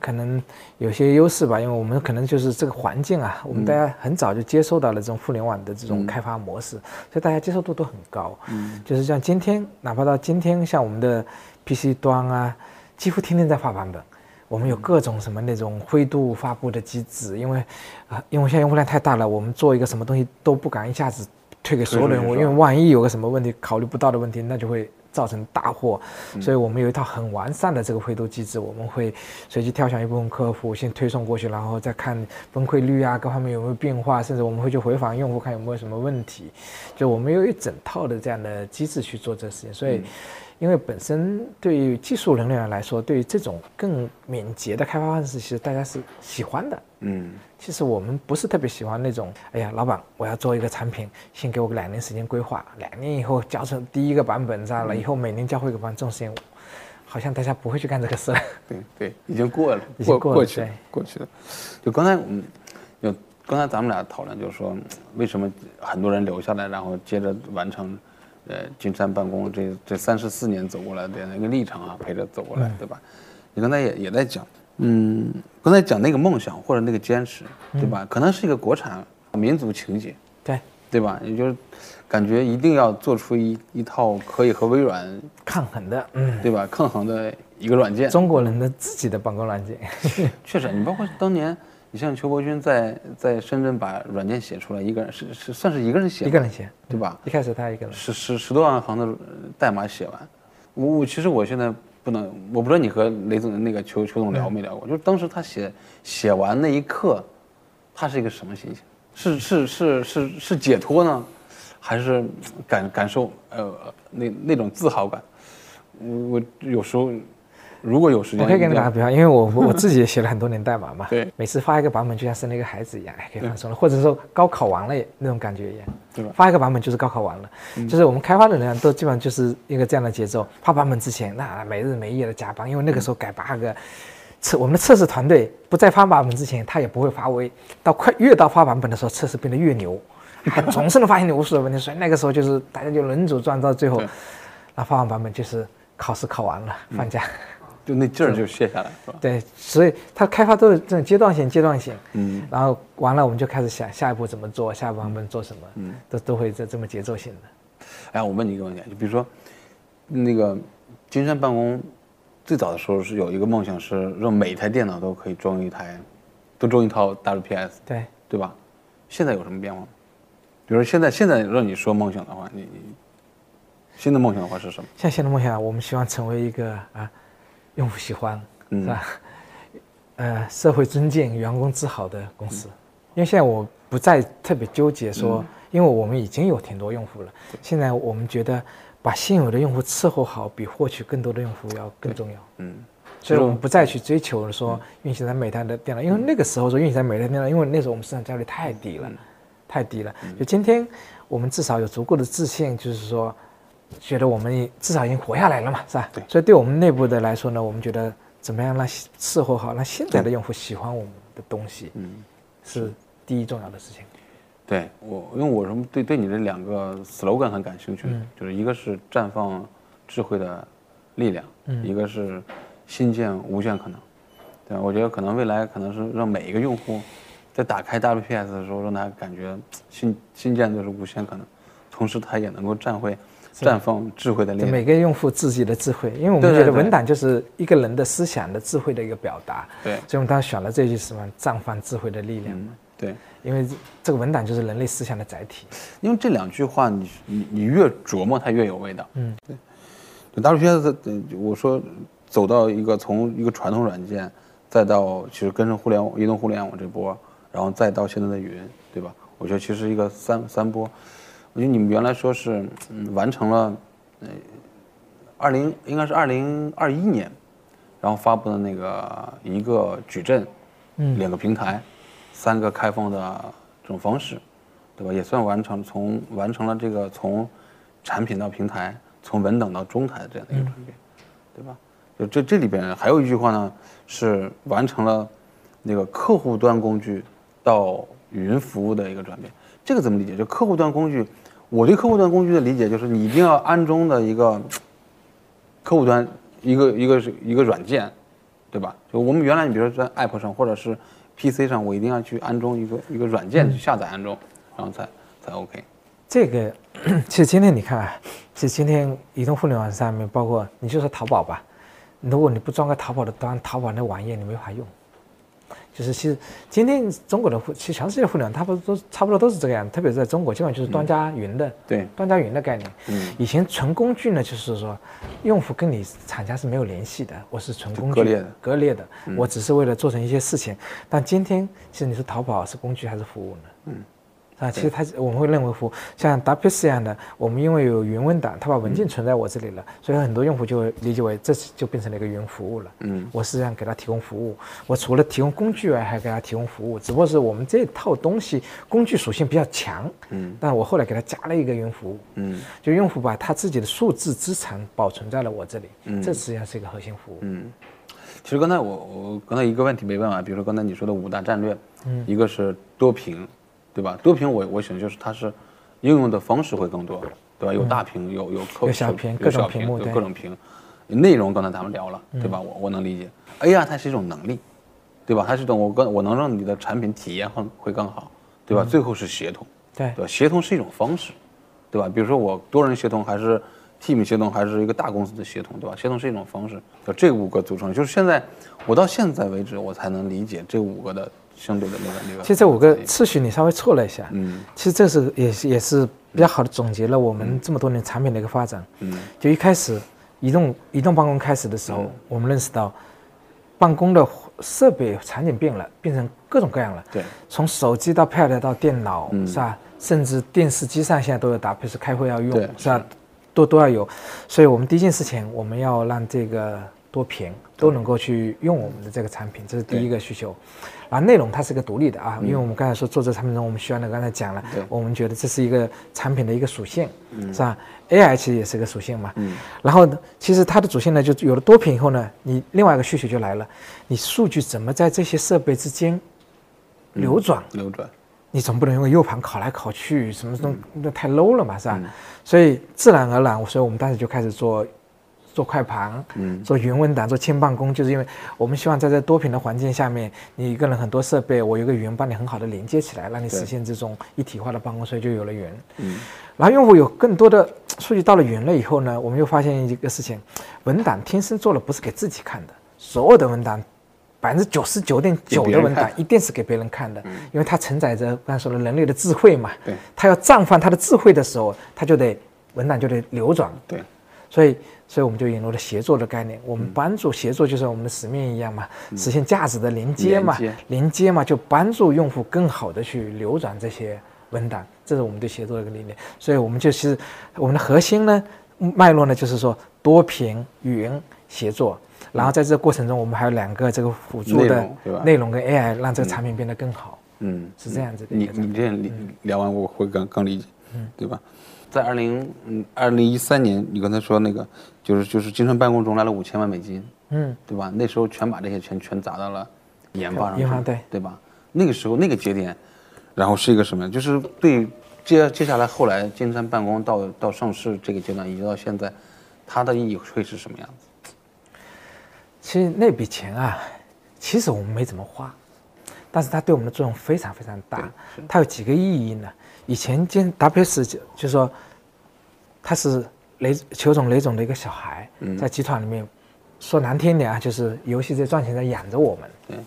可能有些优势吧，因为我们可能就是这个环境啊，我们大家很早就接受到了这种互联网的这种开发模式，所以大家接受度都很高。嗯，就是像今天，哪怕到今天，像我们的 PC 端啊，几乎天天在发版本。我们有各种什么那种灰度发布的机制，因为，啊，因为现在用户量太大了，我们做一个什么东西都不敢一下子推给所有人，因为万一有个什么问题考虑不到的问题，那就会造成大祸。所以我们有一套很完善的这个回头机制，我们会随机挑选一部分客户先推送过去，然后再看崩溃率啊各方面有没有变化，甚至我们会去回访用户看有没有什么问题，就我们有一整套的这样的机制去做这个事情，所以。因为本身对于技术人员来说，对于这种更敏捷的开发方式，其实大家是喜欢的。嗯，其实我们不是特别喜欢那种，哎呀，老板，我要做一个产品，先给我个两年时间规划，两年以后交成第一个版本，知道了，以后每年交会一个版，这种事情，好像大家不会去干这个事了。对对，已经过了，已经过去了，过去了。就刚才我们，就刚才咱们俩讨论，就是说，为什么很多人留下来，然后接着完成。呃，金山办公这这三十四年走过来的那个历程啊，陪着走过来，对吧？你刚才也也在讲，嗯，刚才讲那个梦想或者那个坚持，对吧？可能是一个国产民族情节，对对吧？也就是感觉一定要做出一一套可以和微软抗衡的，嗯，对吧？抗衡的一个软件，中国人的自己的办公软件，确实，你包括当年。你像邱伯军在在深圳把软件写出来，一个人是是算是一个人写，一个人写，对吧？一开始他一个人，十十十多万行的代码写完，我我其实我现在不能，我不知道你和雷总那个邱邱总聊没聊过，就是当时他写写完那一刻，他是一个什么心情？是是是是是解脱呢，还是感感受呃那那种自豪感？我我有时候。如果有时间，我可以给你打个比方，因为我我我自己也写了很多年代码嘛，对每次发一个版本就像生了一个孩子一样，哎，可以放松了，或者说高考完了那种感觉一样，对吧？发一个版本就是高考完了，就是我们开发的人都基本上就是一个这样的节奏。发版本之前，那没日没夜的加班，因为那个时候改 bug，测我们的测试团队不在发版本之前，他也不会发威，到快越到发版本的时候，测试变得越牛，还总是能发现你无数的问题，所以那个时候就是大家就轮组转到最后，那发完版本就是考试考完了，放假。就那劲儿就卸下来，是吧？对，所以它开发都是这种阶段性、阶段性，嗯，然后完了我们就开始想下一步怎么做，下一步我们做什么，嗯，都都会这这么节奏性的。哎，我问你一个问题，就比如说，那个金山办公最早的时候是有一个梦想，是让每台电脑都可以装一台，都装一套 WPS，对，对吧？现在有什么变化吗？比如说现在现在让你说梦想的话，你你新的梦想的话是什么？像现在梦想，我们希望成为一个啊，用户喜欢，嗯。是吧？呃，社会尊敬、员工自豪的公司。因为现在我不再特别纠结说，因为我们已经有挺多用户了，现在我们觉得把现有的用户伺候好，比获取更多的用户要更重要。嗯，所以我们不再去追求说运行在每台的电脑，因为那个时候说运行在每台电脑，因为那时候我们市场占有率太低了，太低了。就今天我们至少有足够的自信，就是说，觉得我们至少已经活下来了嘛，是吧？对所以对我们内部的来说呢，我们觉得怎么样让伺候好，让现在的用户喜欢我们的东西，嗯，是第一重要的事情。对我，因为我什么对对你的两个 slogan 很感兴趣，嗯就是一个是绽放智慧的力量，嗯一个是新建无限可能。对吧？我觉得可能未来可能是让每一个用户在打开 WPS 的时候，让他感觉新新建就是无限可能，同时他也能够站会绽放智慧的力量。每个用户自己的智慧，因为我们觉得文档就是一个人的思想的智慧的一个表达，对，所以我们当时选了这句什么“绽放智慧的力量”嗯，对，因为这这个文档就是人类思想的载体。因为这两句话你，你你越琢磨它越有味道。嗯，对。就 WPS，呃我说走到一个从一个传统软件，再到其实跟着互联网、移动互联网这波，然后再到现在的云，对吧？我觉得其实一个三三波。我觉得你们原来说是嗯完成了，呃，二零应该是二零二一年，然后发布的那个一个矩阵，嗯两个平台，三个开放的这种方式，对吧？也算完成从完成了这个从产品到平台，从文档到中台这样的一个转变，对吧？就这这里边还有一句话呢，是完成了那个客户端工具到云服务的一个转变。这个怎么理解？就客户端工具，我对客户端工具的理解就是你一定要安装的一个 客户端一个一个是一个软件，对吧？就我们原来你比如说在 App 上或者是 PC 上，我一定要去安装一个一个软件去下载安装，然后才才 OK。这个 其实今天你看啊，其实今天移动互联网上面，包括你就说淘宝吧，如果你不装个淘宝的端，淘宝那网页你没法用。就是其实今天中国的互，其实全世界的互联网，差不多都差不多都是这个样子，特别是在中国，基本上就是端加云的，对，端加云的概念。嗯，以前纯工具呢，就是说，用户跟你厂家是没有联系的，我是纯工具割裂的，嗯割裂的，我只是为了做成一些事情。但今天，其实你是淘宝是工具还是服务呢？嗯，啊，其实它我们会认为服务，像 WPS 这样的，我们因为有云文档，它把文件存在我这里了，所以很多用户就会理解为这就变成了一个云服务了。嗯，我实际上给他提供服务，我除了提供工具外，还给他提供服务，只不过是我们这套东西工具属性比较强，嗯，但我后来给他加了一个云服务，嗯就用户把他自己的数字资产保存在了我这里，嗯这实际上是一个核心服务。嗯。其实刚才我我刚才一个问题没问完，比如说刚才你说的五大战略，嗯一个是多屏，对吧？多屏我我想就是它是应用的方式会更多，对吧？有大屏，有有客有小屏各种有小屏幕有各种屏，内容刚才咱们聊了，对嗯吧？我我能理解。AR 它是一种能力，对吧？它是一种我更我能让你的产品体验会会更好，对吧？最后是协同，对对吧？协同是一种方式，对吧？比如说我多人协同还是 team 协同，还是一个大公司的协同，对吧？协同是一种方式，就这五个组成，就是现在我到现在为止，我才能理解这五个的相对的那个那个。其实这五个次序你稍微错了一下，嗯其实这是也是也是比较好的总结了我们这么多年产品的一个发展。嗯就一开始移动移动办公开始的时候，嗯我们认识到办公的设备场景变了，变成各种各样了。对，从手机到 Pad 到电脑，嗯是吧？甚至电视机上现在都有搭配，是开会要用，是吧？都都要有。所以我们第一件事情，我们要让这个多屏，都能够去用我们的这个产品，这是第一个需求。然后内容它是个独立的啊，因为我们刚才说做这个产品中，我们需要呢，刚才讲了，我们觉得这是一个产品的一个属性，是吧？AI 其实也是个属性嘛。嗯。然后其实它的主线呢，就有了多屏以后呢，你另外一个需求就来了，你数据怎么在这些设备之间流转？流转。你总不能用 U 盘拷来拷去，什么东那太 low 了嘛，是吧？所以自然而然，所以我们当时就开始做。做快盘，嗯，做云文档，做轻办公，就是因为我们希望在这多屏的环境下面，你一个人很多设备，我有个云帮你很好的连接起来，让你实现这种一体化的办公，所以就有了云。嗯，然后用户有更多的数据到了云了以后呢，我们又发现一个事情，文档天生做了不是给自己看的，所有的文档，百分之九十九点九的文档一定是给别人看的，因为它承载着刚才说的人类的智慧嘛。对，它要绽放它的智慧的时候，它就得文档就得流转。对，所以。所以我们就引入了协作的概念，我们帮助协作，就是我们的使命一样嘛，实现价值的连接嘛，连接。嘛，就帮助用户更好的去流转这些文档，这是我们对协作的一个理念。所以我们就其实我们的核心呢，脉络呢，就是说多屏云协作，然后在这个过程中，我们还有两个这个辅助的内容跟 AI，让这个产品变得更好。嗯，是这样子的。你你这样聊完，我会更更理解，嗯，对吧？在二零嗯二零一三年，你刚才说那个，就是就是金山办公中来了五千万美金，嗯，对吧？那时候全把这些钱全砸到了研发上，研发对对吧？那个时候那个节点，然后是一个什么样？就是对接接下来后来金山办公到到上市这个阶段，一直到现在，它的意义会是什么样子？其实那笔钱啊，其实我们没怎么花，但是它对我们的作用非常非常大。它有几个意义呢？以前金 WS 就就说，它是雷邱总雷总的一个小孩，在集团里面，说难听点啊，就是游戏在赚钱在养着我们。嗯。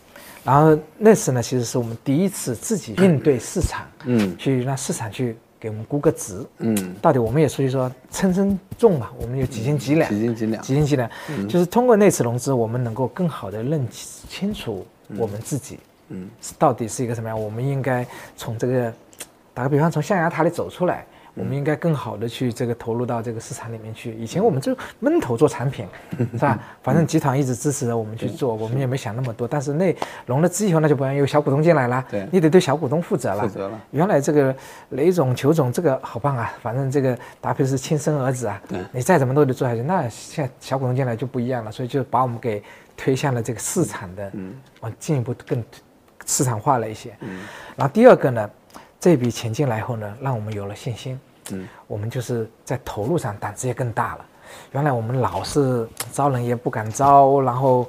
然后那次呢，其实是我们第一次自己应对市场，嗯，去让市场去给我们估个值，嗯，到底我们也出去说称称重嘛，我们有几斤几两，几斤几两，几斤几两，就是通过那次融资，我们能够更好的认清楚我们自己，嗯，到底是一个什么样，我们应该从这个。打个比方，从象牙塔里走出来，我们应该更好的去这个投入到这个市场里面去。以前我们就闷头做产品，是吧？反正集团一直支持着我们去做，我们也没想那么多。但是那融了资以后，那就不然有小股东进来了，你得对小股东负责了。负责了。原来这个雷总、裘总这个好棒啊，反正这个搭配是亲生儿子啊，你再怎么都得做下去。那现在小股东进来就不一样了，所以就把我们给推向了这个市场的，往进一步更市场化了一些。然后第二个呢？这笔钱进来以后呢，让我们有了信心。嗯，我们就是在投入上胆子也更大了。原来我们老是招人也不敢招，然后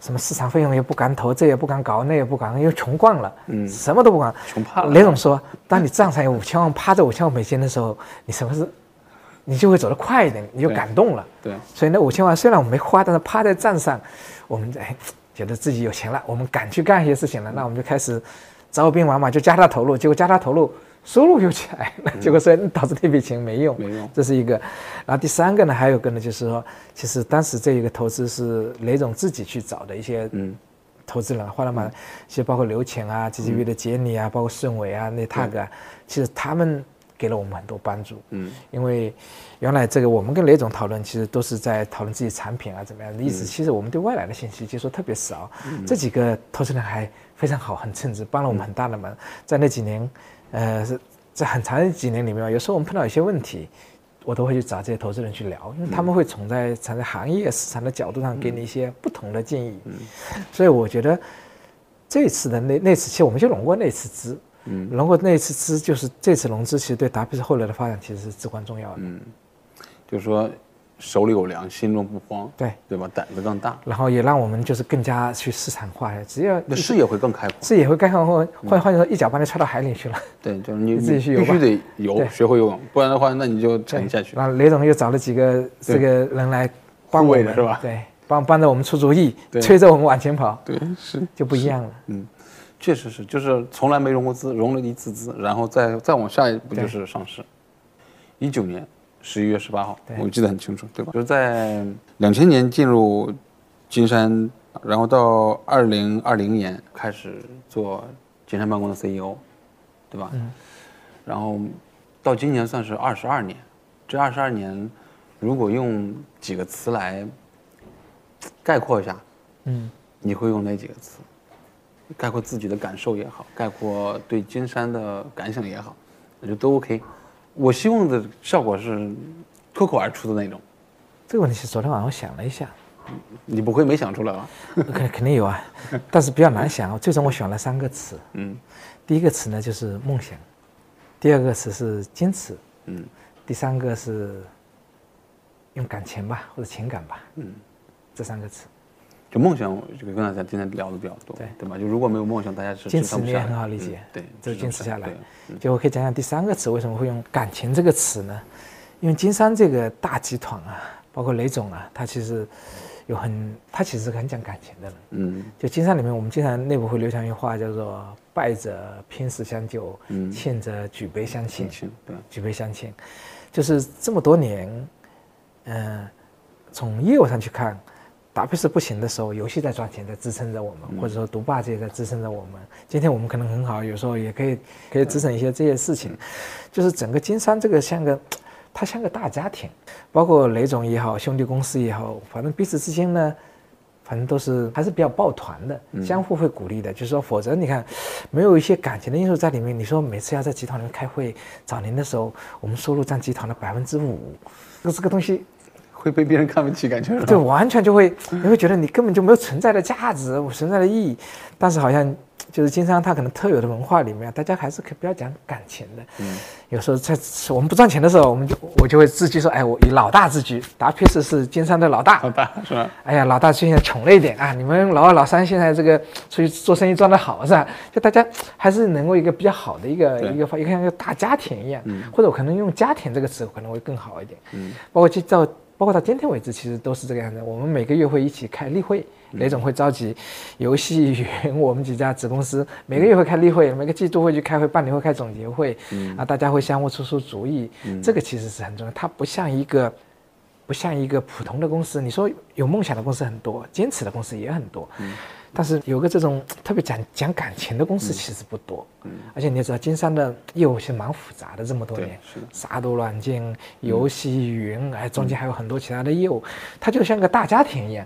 什么市场费用也不敢投，这也不敢搞，那也不敢，因为穷惯了。嗯，什么都不敢。穷怕了。雷总说，当你账上有五千万，趴着五千万美金的时候，你什么事，你就会走得快一点，你就感动了。对。所以那五千万虽然我没花，但是趴在账上，我们哎觉得自己有钱了，我们敢去干一些事情了，那我们就开始。招兵买马就加大投入，结果加大投入，收入又起来了，结果说导致那笔钱没用，没用，这是一个。然后第三个呢，还有个呢，就是说，其实当时这一个投资是雷总自己去找的一些嗯投资人，花了嘛，其实包括刘潜啊、G G V 的杰尼啊，包括顺伟啊、那 tag 啊，其实他们给了我们很多帮助。嗯，因为原来这个我们跟雷总讨论，其实都是在讨论自己产品啊怎么样的意思，其实我们对外来的信息接触特别少。这几个投资人还。非常好，很称职，帮了我们很大的忙。在那几年，呃，是在很长的几年里面，有时候我们碰到一些问题，我都会去找这些投资人去聊，因为他们会从在从在行业市场的角度上给你一些不同的建议。所以我觉得这次的那那次，其实我们就融过那次资，融过那次资，就是这次融资，其实对达比斯后来的发展其实是至关重要的。嗯，就是说。手里有粮，心中不慌，对对吧？胆子更大，然后也让我们就是更加去市场化，只要视野会更开阔，视野会更开阔。换换句话说，一脚把你踹到海里去了。对，就是你自己去游，必须得游，学会游泳，不然的话，那你就沉下去。然后雷总又找了几个这个人来帮我们，是吧？对，帮帮着我们出主意，催着我们往前跑。对，是就不一样了。嗯，确实是，就是从来没融过资，融了一次资，然后再再往下一步就是上市。一九年。十一月十八号，我记得很清楚，对吧？就是在两千年进入金山，然后到二零二零年开始做金山办公的 CEO，对吧？嗯。然后到今年算是二十二年，这二十二年，如果用几个词来概括一下，嗯，你会用哪几个词？概括自己的感受也好，概括对金山的感想也好，我觉得都 OK。我希望的效果是脱口而出的那种。这个问题是昨天晚上我想了一下，你不会没想出来吧？肯肯定有啊，但是比较难想。最终我选了三个词，嗯第一个词呢就是梦想，第二个词是坚持，嗯第三个是用感情吧或者情感吧，嗯，这三个词。就梦想，这个跟大家今天聊的比较多，对对吧？就如果没有梦想，大家是坚持你也很好理解嗯对，就坚持下来就我可以讲讲第三个词为什么会用感情这个词呢？因为金山这个大集团啊，包括雷总啊，他其实有很，他其实很讲感情的人。嗯就金山里面，我们经常内部会流传一句话，叫做“败者拼死相救，嗯欠者举杯相庆亲”。亲，对，举杯相庆，就是这么多年，嗯、从业务上去看，达佩斯不行的时候，游戏在赚钱，在支撑着我们，或者说独霸这也在支撑着我们。今天我们可能很好，有时候也可以可以支撑一些这些事情，就是整个金山这个像个，它像个大家庭，包括雷总也好，兄弟公司也好，反正彼此之间呢。反正都是还是比较抱团的，相互会鼓励的。就是说，否则你看，没有一些感情的因素在里面。你说每次要在集团里面开会，找您的时候，我们收入占集团的百分之五，这个这个东西，会被别人看不起，感觉对完全就会，你会觉得你根本就没有存在的价值，我存在的意义。但是好像就是经商，它可能特有的文化里面，大家还是可以比较讲感情的。嗯有时候在我们不赚钱的时候，我们就我就会自居说，哎，我以老大自居，达佩斯是经商的老大，老大是吧？哎呀，老大现在穷了一点啊！你们老二、老三现在这个出去做生意赚得好是吧？就大家还是能够一个比较好的一个一个一个像一个大家庭一样，或者我可能用家庭这个词可能会更好一点。嗯包括到包括到今天为止，其实都是这个样子。我们每个月会一起开例会，雷总会召集游戏云我们几家子公司每个月会开例会，每个季度会去开会，半年会开总结会，啊，大家会相互出出主意，这个其实是很重要。它不像一个。不像一个普通的公司，你说有梦想的公司很多，坚持的公司也很多，但是有个这种 特别讲讲感情的公司其实不多，而且你也知道，金山的业务其实蛮复杂的，这么多年，杀毒软件、游戏云，哎，中间还有很多其他的业务，它就像个大家庭一样，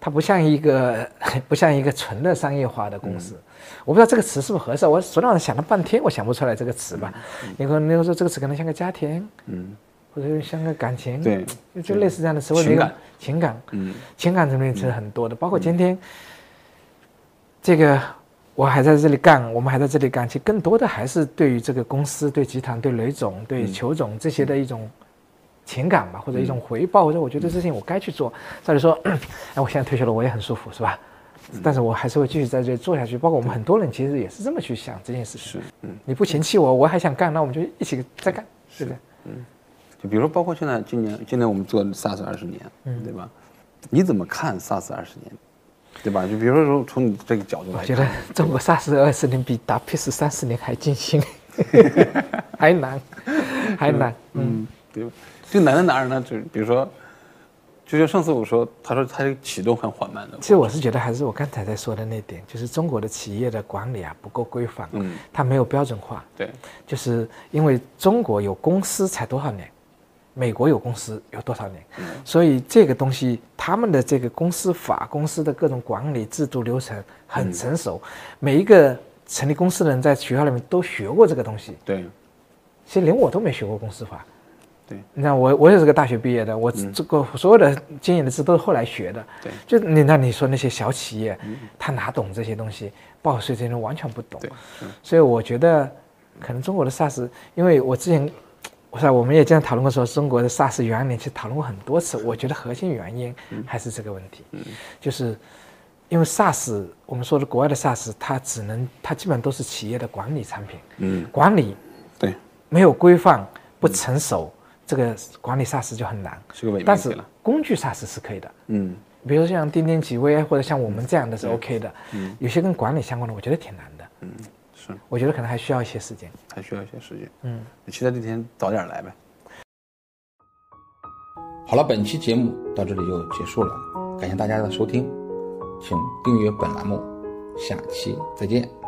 它不像一个 不像一个纯的商业化的公司。我不知道这个词是不是合适，我昨天晚上想了半天，我想不出来这个词吧。你可能你说这个词可能像个家庭，嗯。或者像个感情，对，就就类似这样的词汇。情感，情感，嗯。情感层面其实很多的，包括今天这个我还在这里干，我们还在这里干，其实更多的还是对于这个公司、对集团、对雷总、对裘总这些的一种情感吧，或者一种回报，或者我觉得这事情我该去做。照理说，哎，我现在退休了，我也很舒服，是吧？但是我还是会继续在这里做下去。包括我们很多人其实也是这么去想这件事情。是嗯。你不嫌弃我，我还想干，那我们就一起再干，对不对？就比如说，包括现在今年，今年我们做 SaaS 二十年，嗯对吧？你怎么看 SaaS 二十年，对吧？就比如说从从你这个角度来，我觉得中国 SaaS 二十年比 WPS 三十年还艰辛，还难，还难。嗯，嗯，对吧？这个难在哪儿呢？就是比如说，就像上次我说，他说他这个启动很缓慢的，其实我是觉得还是我刚才在说的那点，就是中国的企业的管理啊不够规范，嗯，它没有标准化，对，就是因为中国有公司才多少年，美国有公司有多少年，所以这个东西他们的这个公司法、公司的各种管理制度流程很成熟，每一个成立公司的人在学校里面都学过这个东西，对，其实连我都没学过公司法。对，你看我我也是个大学毕业的，我这个所有的经验的知都是后来学的。对，就你那你说那些小企业，他哪懂这些东西？报税这些完全不懂。对，所以我觉得，可能中国的 SaaS，因为我之前，我说我们也经常讨论过说，中国的 SaaS 元年其实讨论过很多次。我觉得核心原因还是这个问题，就是因为 SaaS，我们说的国外的 SaaS，它只能它基本上都是企业的管理产品，嗯，管理对，没有规范、不成熟，这个管理 SaaS 就很难。但是工具 SaaS 是可以的，嗯，比如说像钉钉企微或者像我们这样的是 OK 的。有些跟管理相关的，我觉得挺难的。嗯，是，我觉得可能还需要一些时间。还需要一些时间，嗯，期待那天早点来呗。好了，本期节目到这里就结束了，感谢大家的收听，请订阅本栏目，下期再见。